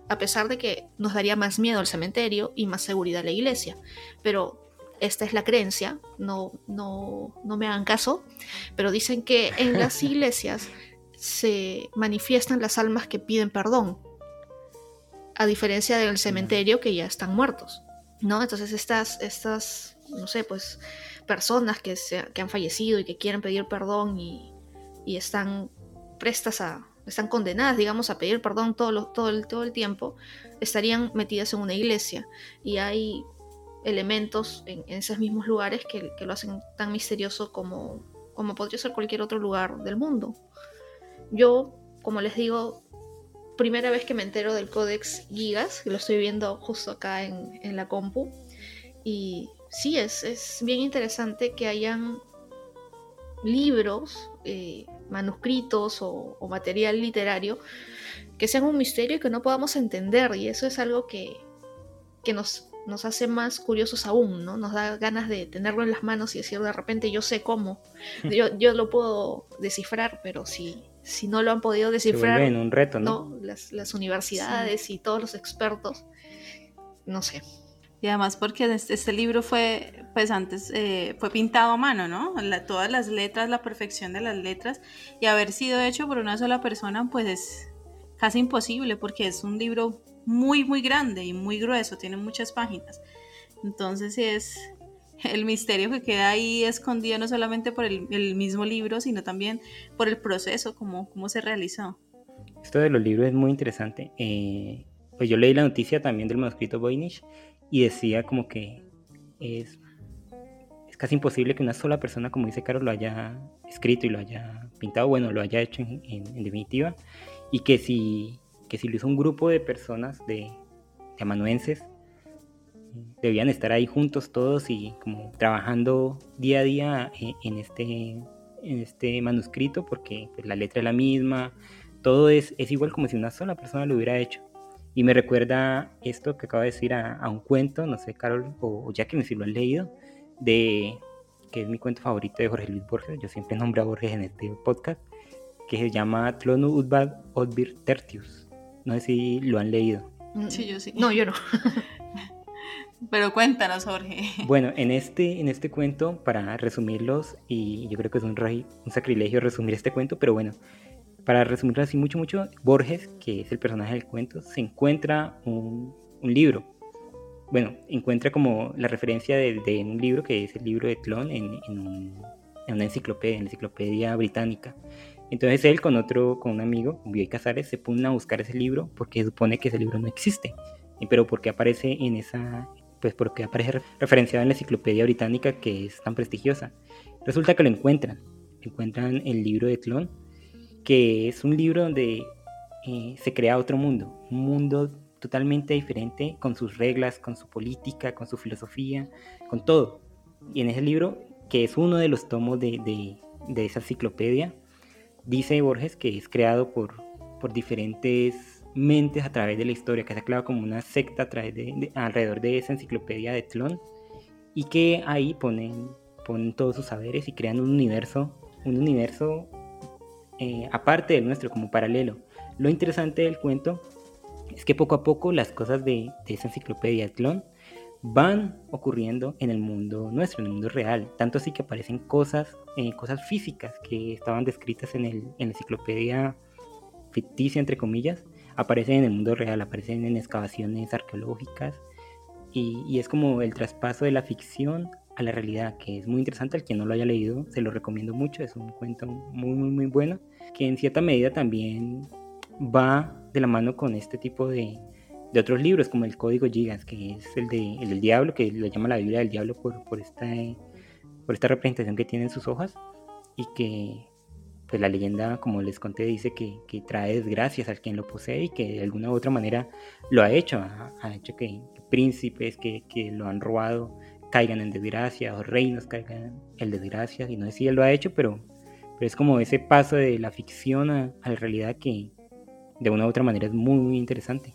D: A pesar de que nos daría más miedo el cementerio y más seguridad la iglesia. Pero esta es la creencia, no, no, no me hagan caso, pero dicen que en las iglesias se manifiestan las almas que piden perdón a diferencia del cementerio que ya están muertos, ¿no? Entonces estas, estas no sé, pues personas que, se, que han fallecido y que quieren pedir perdón y, y están prestas a, están condenadas, digamos, a pedir perdón todo, todo, el, todo el tiempo, estarían metidas en una iglesia. Y hay elementos en, esos mismos lugares que, que, lo hacen tan misterioso como, como podría ser cualquier otro lugar del mundo. Yo, como les digo, primera vez que me entero del Codex Gigas, que lo estoy viendo justo acá en, la compu. Y sí, es, es, bien interesante que hayan libros, eh, manuscritos o, material literario que sean un misterio y que no podamos entender. Y eso es algo que, que nos, nos hace más curiosos aún, ¿no? Nos da ganas de tenerlo en las manos y decir de repente yo sé cómo. Yo, yo lo puedo descifrar, pero si, si no lo han podido descifrar.
C: en un reto, ¿no?
D: Las, universidades y todos los expertos, no sé.
E: Y además porque este, este libro fue, pues antes, eh, fue pintado a mano, ¿no? todas las letras, la perfección de las letras, y haber sido hecho por una sola persona, pues es casi imposible, porque es un libro muy, muy grande y muy grueso, tiene muchas páginas. Entonces es, el misterio que queda ahí escondido no solamente por el, mismo libro, sino también por el proceso, cómo, cómo se realizó.
C: Esto de los libros es muy interesante. Eh, pues yo leí la noticia también del manuscrito Voynich y decía como que es, es casi imposible que una sola persona, como dice Carlos, lo haya escrito y lo haya pintado, bueno, lo haya hecho en, definitiva, y que si, que si lo hizo un grupo de personas, de, de amanuenses, debían estar ahí juntos todos y como trabajando día a día eh, en este, en este manuscrito porque pues, la letra es la misma, todo es, es igual como si una sola persona lo hubiera hecho. Y me recuerda esto que acabo de decir a, un cuento, no sé, Carol o, ya que si lo han leído, de que es mi cuento favorito de Jorge Luis Borges, yo siempre nombro a Borges en este podcast, que se llama Tlonu Udbad Odbir Tertius. No sé si lo han leído.
E: Sí, yo sí.
D: No, yo no.
E: Pero cuéntanos, Jorge.
C: Bueno, en este, en este cuento, para resumirlos, y yo creo que es un, un sacrilegio resumir este cuento, pero bueno, para resumirlo así mucho, mucho, Borges, que es el personaje del cuento, se encuentra un, libro. Bueno, encuentra como la referencia de, un libro que es el libro de en, en una enciclopedia, en la enciclopedia británica. Entonces él con otro, con un amigo, Bioy Casares, se pone a buscar ese libro porque supone que ese libro no existe. Pero porque aparece en esa, pues porque aparece referenciado en la enciclopedia británica que es tan prestigiosa. Resulta que lo encuentran, encuentran el libro de Clon, que es un libro donde eh, se crea otro mundo, un mundo totalmente diferente con sus reglas, con su política, con su filosofía, con todo. Y en ese libro, que es uno de los tomos de, de, esa enciclopedia, dice Borges que es creado por, por diferentes mentes a través de la historia, que se ha creado como una secta de, alrededor de esa enciclopedia de Tlón, y que ahí ponen, ponen todos sus saberes y crean un universo, un universo eh, aparte del nuestro, como paralelo. Lo interesante del cuento es que poco a poco las cosas de, esa enciclopedia de clon van ocurriendo en el mundo nuestro, en el mundo real. Tanto así que aparecen cosas, eh, cosas físicas que estaban descritas en, el, en la enciclopedia ficticia, entre comillas, aparecen en el mundo real, aparecen en excavaciones arqueológicas. Y, y, es como el traspaso de la ficción a la realidad, que es muy interesante. Al quien no lo haya leído, se lo recomiendo mucho. Es un cuento muy, muy, muy bueno, que en cierta medida también va de la mano con este tipo de, de otros libros, como el Código Gigas, que es el, de, el del diablo, que lo llama la Biblia del diablo por, por, esta, por esta representación que tiene en sus hojas, y que pues la leyenda, como les conté, dice que, que, trae desgracias al quien lo posee y que de alguna u otra manera lo ha hecho, ha, hecho que, príncipes que, que, lo han robado caigan en desgracia o reinos caigan en desgracia, y no sé si él lo ha hecho, pero, pero es como ese paso de la ficción a, a la realidad que, de una u otra manera es muy, muy interesante.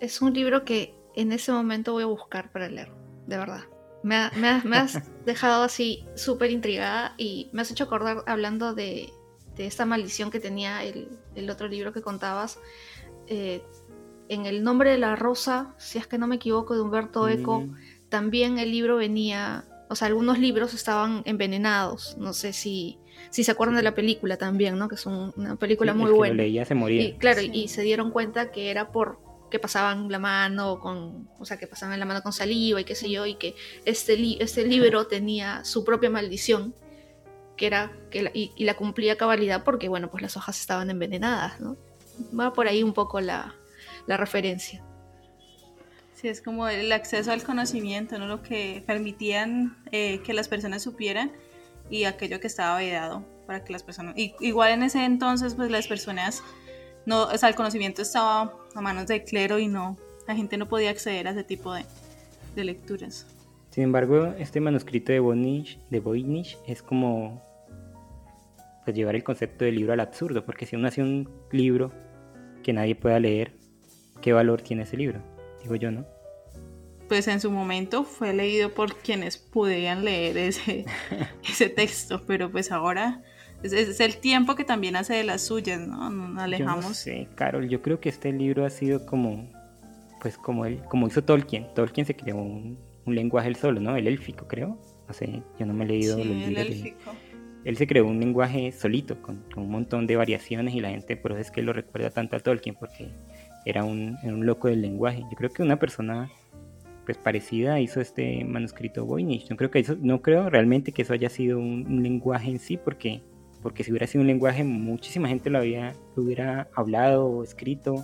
D: Es un libro que en ese momento voy a buscar para leer, de verdad. Me, me, has dejado así súper intrigada y me has hecho acordar hablando de, de esta maldición que tenía el, el otro libro que contabas. Eh, en El nombre de la rosa, si es que no me equivoco, de Humberto Eco, mm. también el libro venía, o sea, algunos libros estaban envenenados. No sé si, si se acuerdan de la película también, ¿no? Que es una película muy buena.
C: Lo leía se moría.
D: Y, claro, y se dieron cuenta que era por que pasaban la mano con, o sea, que pasaban la mano con saliva y qué sé yo, y que este, este libro tenía su propia maldición, que era, que la, y, la cumplía cabalidad porque, bueno, pues las hojas estaban envenenadas, ¿no? Va por ahí un poco la, la referencia.
E: Sí, es como el acceso al conocimiento, ¿no? Lo que permitían eh, que las personas supieran y aquello que estaba vedado para que las personas, igual en ese entonces pues las personas, no, o sea, el conocimiento estaba a manos del clero y no, la gente no podía acceder a ese tipo de, de lecturas.
C: Sin embargo, este manuscrito de Voynich, de Voynich es como pues, llevar el concepto del libro al absurdo, porque si uno hace un libro que nadie pueda leer, ¿qué valor tiene ese libro? Digo yo, ¿no?
E: pues en su momento fue leído por quienes podían leer ese, ese texto, pero pues ahora es, el tiempo que también hace de las suyas, ¿no? Nos alejamos. Yo no
C: sé, Carol, yo creo que este libro ha sido como, pues como él, como hizo Tolkien. Tolkien se creó un, lenguaje él solo, ¿no? El élfico, creo. No sé, yo no me he leído
E: los libros. El élfico.
C: Él se creó un lenguaje solito, con, un montón de variaciones y la gente por eso es que lo recuerda tanto a Tolkien, porque era un, era un loco del lenguaje. Yo creo que una persona pues parecida hizo este manuscrito Voynich. No creo que eso, no creo realmente que eso haya sido un, lenguaje en sí, porque, porque si hubiera sido un lenguaje, muchísima gente lo había, hubiera hablado o escrito,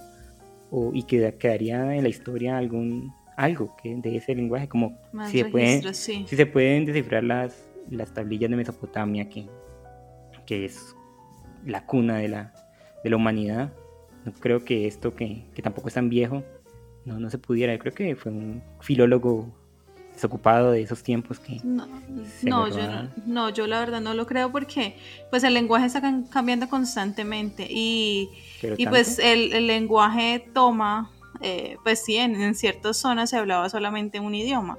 C: o, y que quedaría en la historia algún algo que de ese lenguaje, como si se, pueden, si se pueden descifrar las, las tablillas de Mesopotamia, que, que es la cuna de la, de la humanidad. No creo que esto, que, que tampoco es tan viejo, no, no se pudiera. Creo que fue un filólogo desocupado de esos tiempos que
E: no, no yo no, yo la verdad no lo creo porque pues el lenguaje está cambiando constantemente y, y pues el, el, lenguaje toma eh, pues sí en, ciertas zonas se hablaba solamente un idioma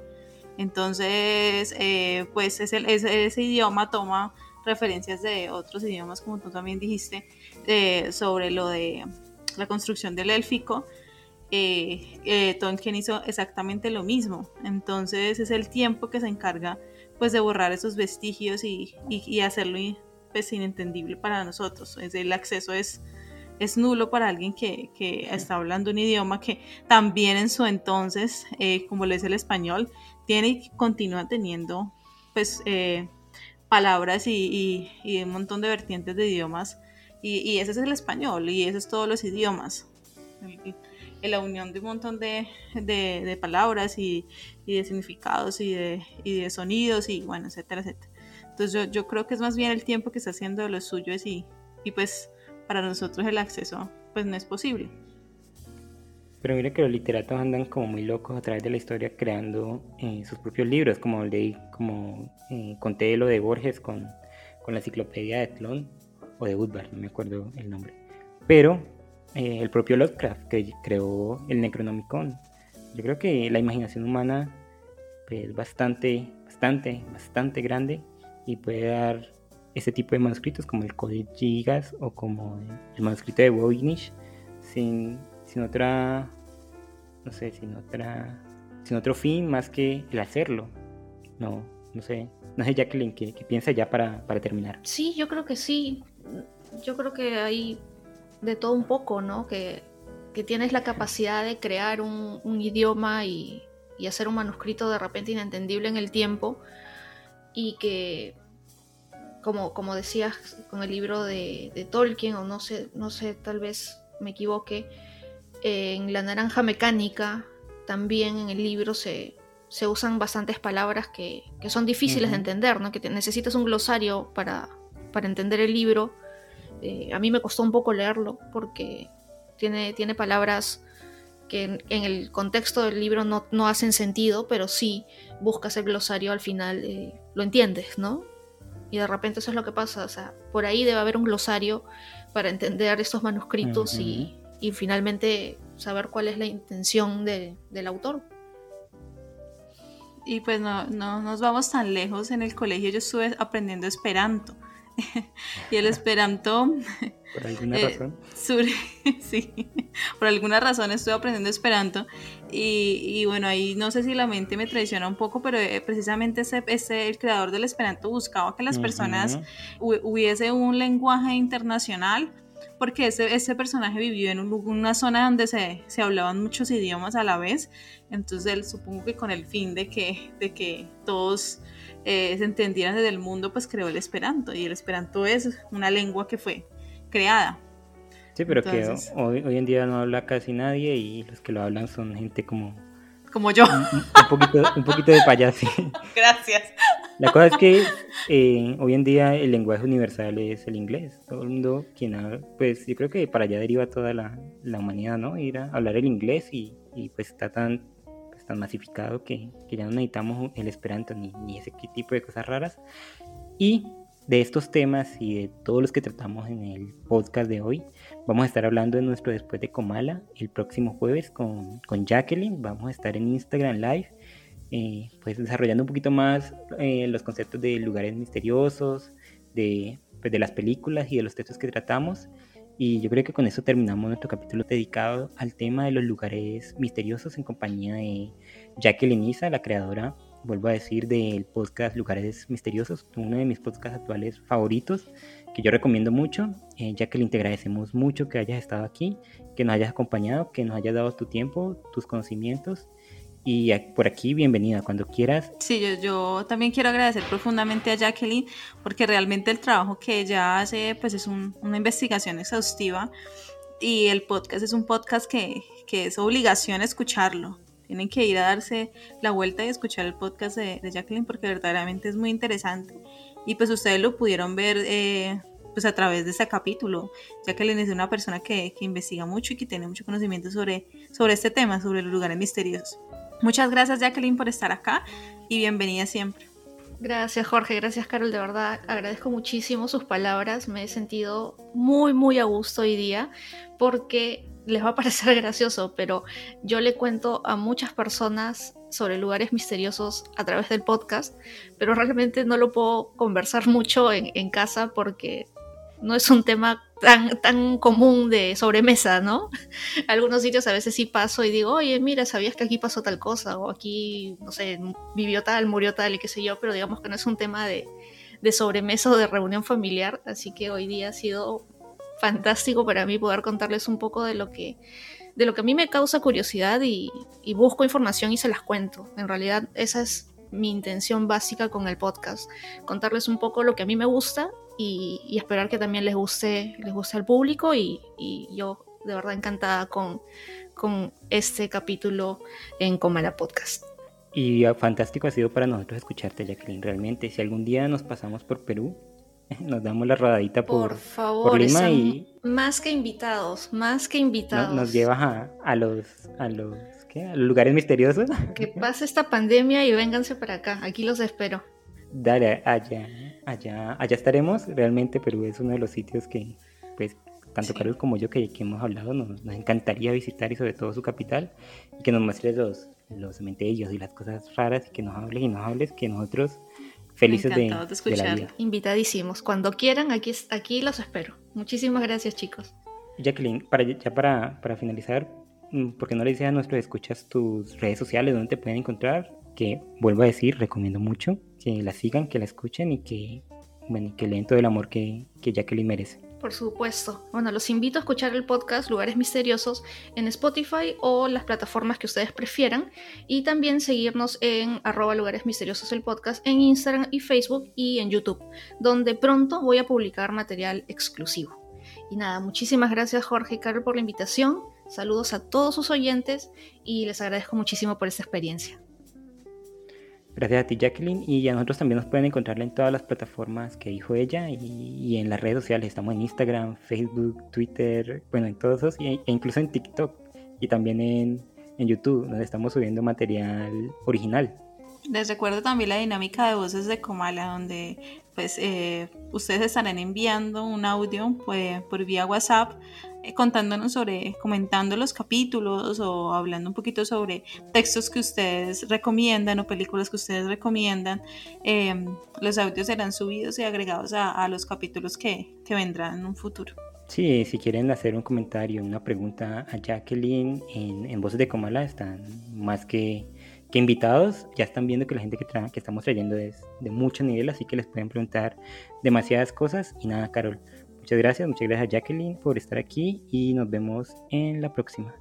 E: entonces eh, pues ese, idioma toma referencias de otros idiomas como tú también dijiste eh, sobre lo de la construcción del élfico eh, eh, Tolkien hizo exactamente lo mismo. Entonces es el tiempo que se encarga pues de borrar esos vestigios y, y, hacerlo pues, inentendible para nosotros. Es, el acceso es, es nulo para alguien que, que, está hablando un idioma que también en su entonces, eh, como lo es el español, tiene y continúa teniendo pues eh, palabras y, y, un montón de vertientes de idiomas. Y, ese es el español y ese es todos los idiomas la unión de un montón de, de, palabras y, y, de significados y de, y de, sonidos y bueno, etcétera, etcétera. Entonces yo, yo, creo que es más bien el tiempo que está haciendo de lo suyo y, y pues para nosotros el acceso pues no es posible.
C: Pero mire que los literatos andan como muy locos a través de la historia creando eh, sus propios libros, como leí, como eh, conté lo de Borges con, con la enciclopedia de Tlon o de Woodward, no me acuerdo el nombre. Pero eh, el propio Lovecraft que creó el Necronomicon. Yo creo que la imaginación humana pues, es bastante, bastante, bastante grande y puede dar ese tipo de manuscritos como el Codex Gigas o como el manuscrito de Voynich sin, sin otra, no sé, sin otra, sin otro fin más que el hacerlo. No, no sé, no sé Jacqueline, ¿qué, qué piensa ya para, para terminar?
D: Sí, yo creo que sí. Yo creo que hay de todo un poco, ¿no? Que, que tienes la capacidad de crear un, un idioma y, y, hacer un manuscrito de repente inentendible en el tiempo y que, como, como decías con el libro de, de Tolkien, o no sé, no sé, tal vez me equivoque, en La Naranja Mecánica también en el libro se, se usan bastantes palabras que, que son difíciles uh -huh. de entender, ¿no? que te, necesitas un glosario para, para entender el libro eh, a mí me costó un poco leerlo porque tiene, tiene palabras que en, en, el contexto del libro no, no, hacen sentido, pero sí buscas el glosario al final, eh, lo entiendes, ¿no? Y de repente eso es lo que pasa, o sea, por ahí debe haber un glosario para entender estos manuscritos uh -huh. y, y, finalmente saber cuál es la intención de, del autor.
E: Y pues no, no nos vamos tan lejos, en el colegio yo estuve aprendiendo esperanto y el esperanto
C: por alguna eh, razón
E: sur, sí por alguna razón estoy aprendiendo esperanto y, y, bueno ahí no sé si la mente me traiciona un poco pero eh, precisamente ese, ese, el creador del esperanto buscaba que las uh -huh. personas hubiese un lenguaje internacional porque ese, ese personaje vivió en un, una zona donde se, se, hablaban muchos idiomas a la vez, entonces él supongo que con el fin de que, de que todos eh, se entendieran desde el mundo, pues creó el esperanto, y el esperanto es una lengua que fue creada.
C: Sí, pero entonces, que hoy, hoy en día no habla casi nadie y los que lo hablan son gente como...
E: Como yo.
C: Un, un poquito, un poquito de payaso.
E: Gracias.
C: La cosa es que eh, hoy en día el lenguaje universal es el inglés. Todo el mundo, quien habla, pues yo creo que para allá deriva toda la, la humanidad, ¿no? Ir a hablar el inglés y, y pues está tan, pues, tan masificado que, que, ya no necesitamos el esperanto ni, ni ese tipo de cosas raras. Y de estos temas y de todos los que tratamos en el podcast de hoy, vamos a estar hablando de nuestro después de Comala el próximo jueves con, con Jacqueline. Vamos a estar en Instagram Live eh, pues desarrollando un poquito más eh, los conceptos de lugares misteriosos, de, pues de las películas y de los textos que tratamos. Y yo creo que con eso terminamos nuestro capítulo dedicado al tema de los lugares misteriosos en compañía de Jacqueline Isa, la creadora, vuelvo a decir, del podcast Lugares Misteriosos, uno de mis podcasts actuales favoritos, que yo recomiendo mucho. Eh, Jacqueline, te agradecemos mucho que hayas estado aquí, que nos hayas acompañado, que nos hayas dado tu tiempo, tus conocimientos y por aquí, bienvenida cuando quieras.
E: Sí, yo, yo, también quiero agradecer profundamente a Jacqueline porque realmente el trabajo que ella hace pues es un, una investigación exhaustiva y el podcast es un podcast que, que, es obligación escucharlo. Tienen que ir a darse la vuelta y escuchar el podcast de Jacqueline porque verdaderamente es muy interesante y pues ustedes lo pudieron ver eh, pues a través de este capítulo. Jacqueline es una persona que, que investiga mucho y que tiene mucho conocimiento sobre, sobre este tema, sobre los lugares misteriosos. Muchas gracias Jacqueline por estar acá y bienvenida siempre.
D: Gracias Jorge, gracias Carol, de verdad agradezco muchísimo sus palabras, me he sentido muy muy a gusto hoy día porque les va a parecer gracioso, pero yo le cuento a muchas personas sobre lugares misteriosos a través del podcast, pero realmente no lo puedo conversar mucho en, casa porque no es un tema tan, tan común de sobremesa, ¿no? Algunos sitios a veces sí paso y digo, oye, mira, ¿sabías que aquí pasó tal cosa? O aquí, no sé, vivió tal, murió tal y qué sé yo, pero digamos que no es un tema de, de sobremesa o de reunión familiar, así que hoy día ha sido fantástico para mí poder contarles un poco de lo que, de lo que a mí me causa curiosidad y, busco información y se las cuento. En realidad esa es mi intención básica con el podcast, contarles un poco lo que a mí me gusta y, esperar que también les guste, les guste al público y, yo de verdad encantada con, con este capítulo en Comala Podcast.
C: Y fantástico ha sido para nosotros escucharte, Jacqueline. Realmente, si algún día nos pasamos por Perú, nos damos la rodadita por,
D: Por favor,
C: Lima
D: están
C: y-
D: más que invitados, más que
C: no-
D: invitados.
C: nos llevas a, a los a los ¿qué? a los lugares misteriosos.
D: Que pase esta pandemia y vénganse para acá, aquí los espero.
C: Dale, allá, allá, allá estaremos. Realmente Perú es uno de los sitios que, pues, tanto
E: Sí.
C: Carol como yo que, que hemos hablado, nos, nos encantaría visitar y sobre todo su capital y que nos muestres los, los cementerios y las cosas raras y que nos hables y nos hables que nosotros felices de,
E: de escuchar.
D: Invitadísimos, cuando quieran, aquí, aquí los espero. Muchísimas gracias chicos.
C: Jacqueline, para, ya para, para finalizar, mm, ¿por qué no le dices a nuestros escuchas tus redes sociales donde te pueden encontrar? Que vuelvo a decir, recomiendo mucho que la sigan, que la escuchen y que, bueno, que leen todo el amor que, que Jacqueline merece.
D: Por supuesto. Bueno, los invito a escuchar el podcast Lugares Misteriosos en Spotify o las plataformas que ustedes prefieran. Y también seguirnos en arroba Lugares Misteriosos el podcast en Instagram y Facebook y en YouTube, donde pronto voy a publicar material exclusivo. Y nada, muchísimas gracias Jorge y Carol por la invitación. Saludos a todos sus oyentes y les agradezco muchísimo por esta experiencia.
C: Gracias a ti, Jacqueline. Y a nosotros también nos pueden encontrarla en todas las plataformas que dijo ella y, en las redes sociales. Estamos en Instagram, Facebook, Twitter, bueno, en todos esos, e incluso en TikTok y también en, en YouTube, donde estamos subiendo material original.
E: Les recuerdo también la dinámica de voces de Comala, donde pues eh, ustedes estarán enviando un audio pues, por vía WhatsApp contándonos sobre, comentando los capítulos o hablando un poquito sobre textos que ustedes recomiendan o películas que ustedes recomiendan. Eh, los audios serán subidos y agregados a, a los capítulos que, que vendrán en un futuro.
C: Sí, si quieren hacer un comentario, una pregunta a Jacqueline en, en Voces de Comala, están más que, que invitados. Ya están viendo que la gente que, tra- que estamos trayendo es de mucho nivel, así que les pueden preguntar demasiadas cosas. Y nada, Carol, muchas gracias, muchas gracias Jacqueline por estar aquí y nos vemos en la próxima.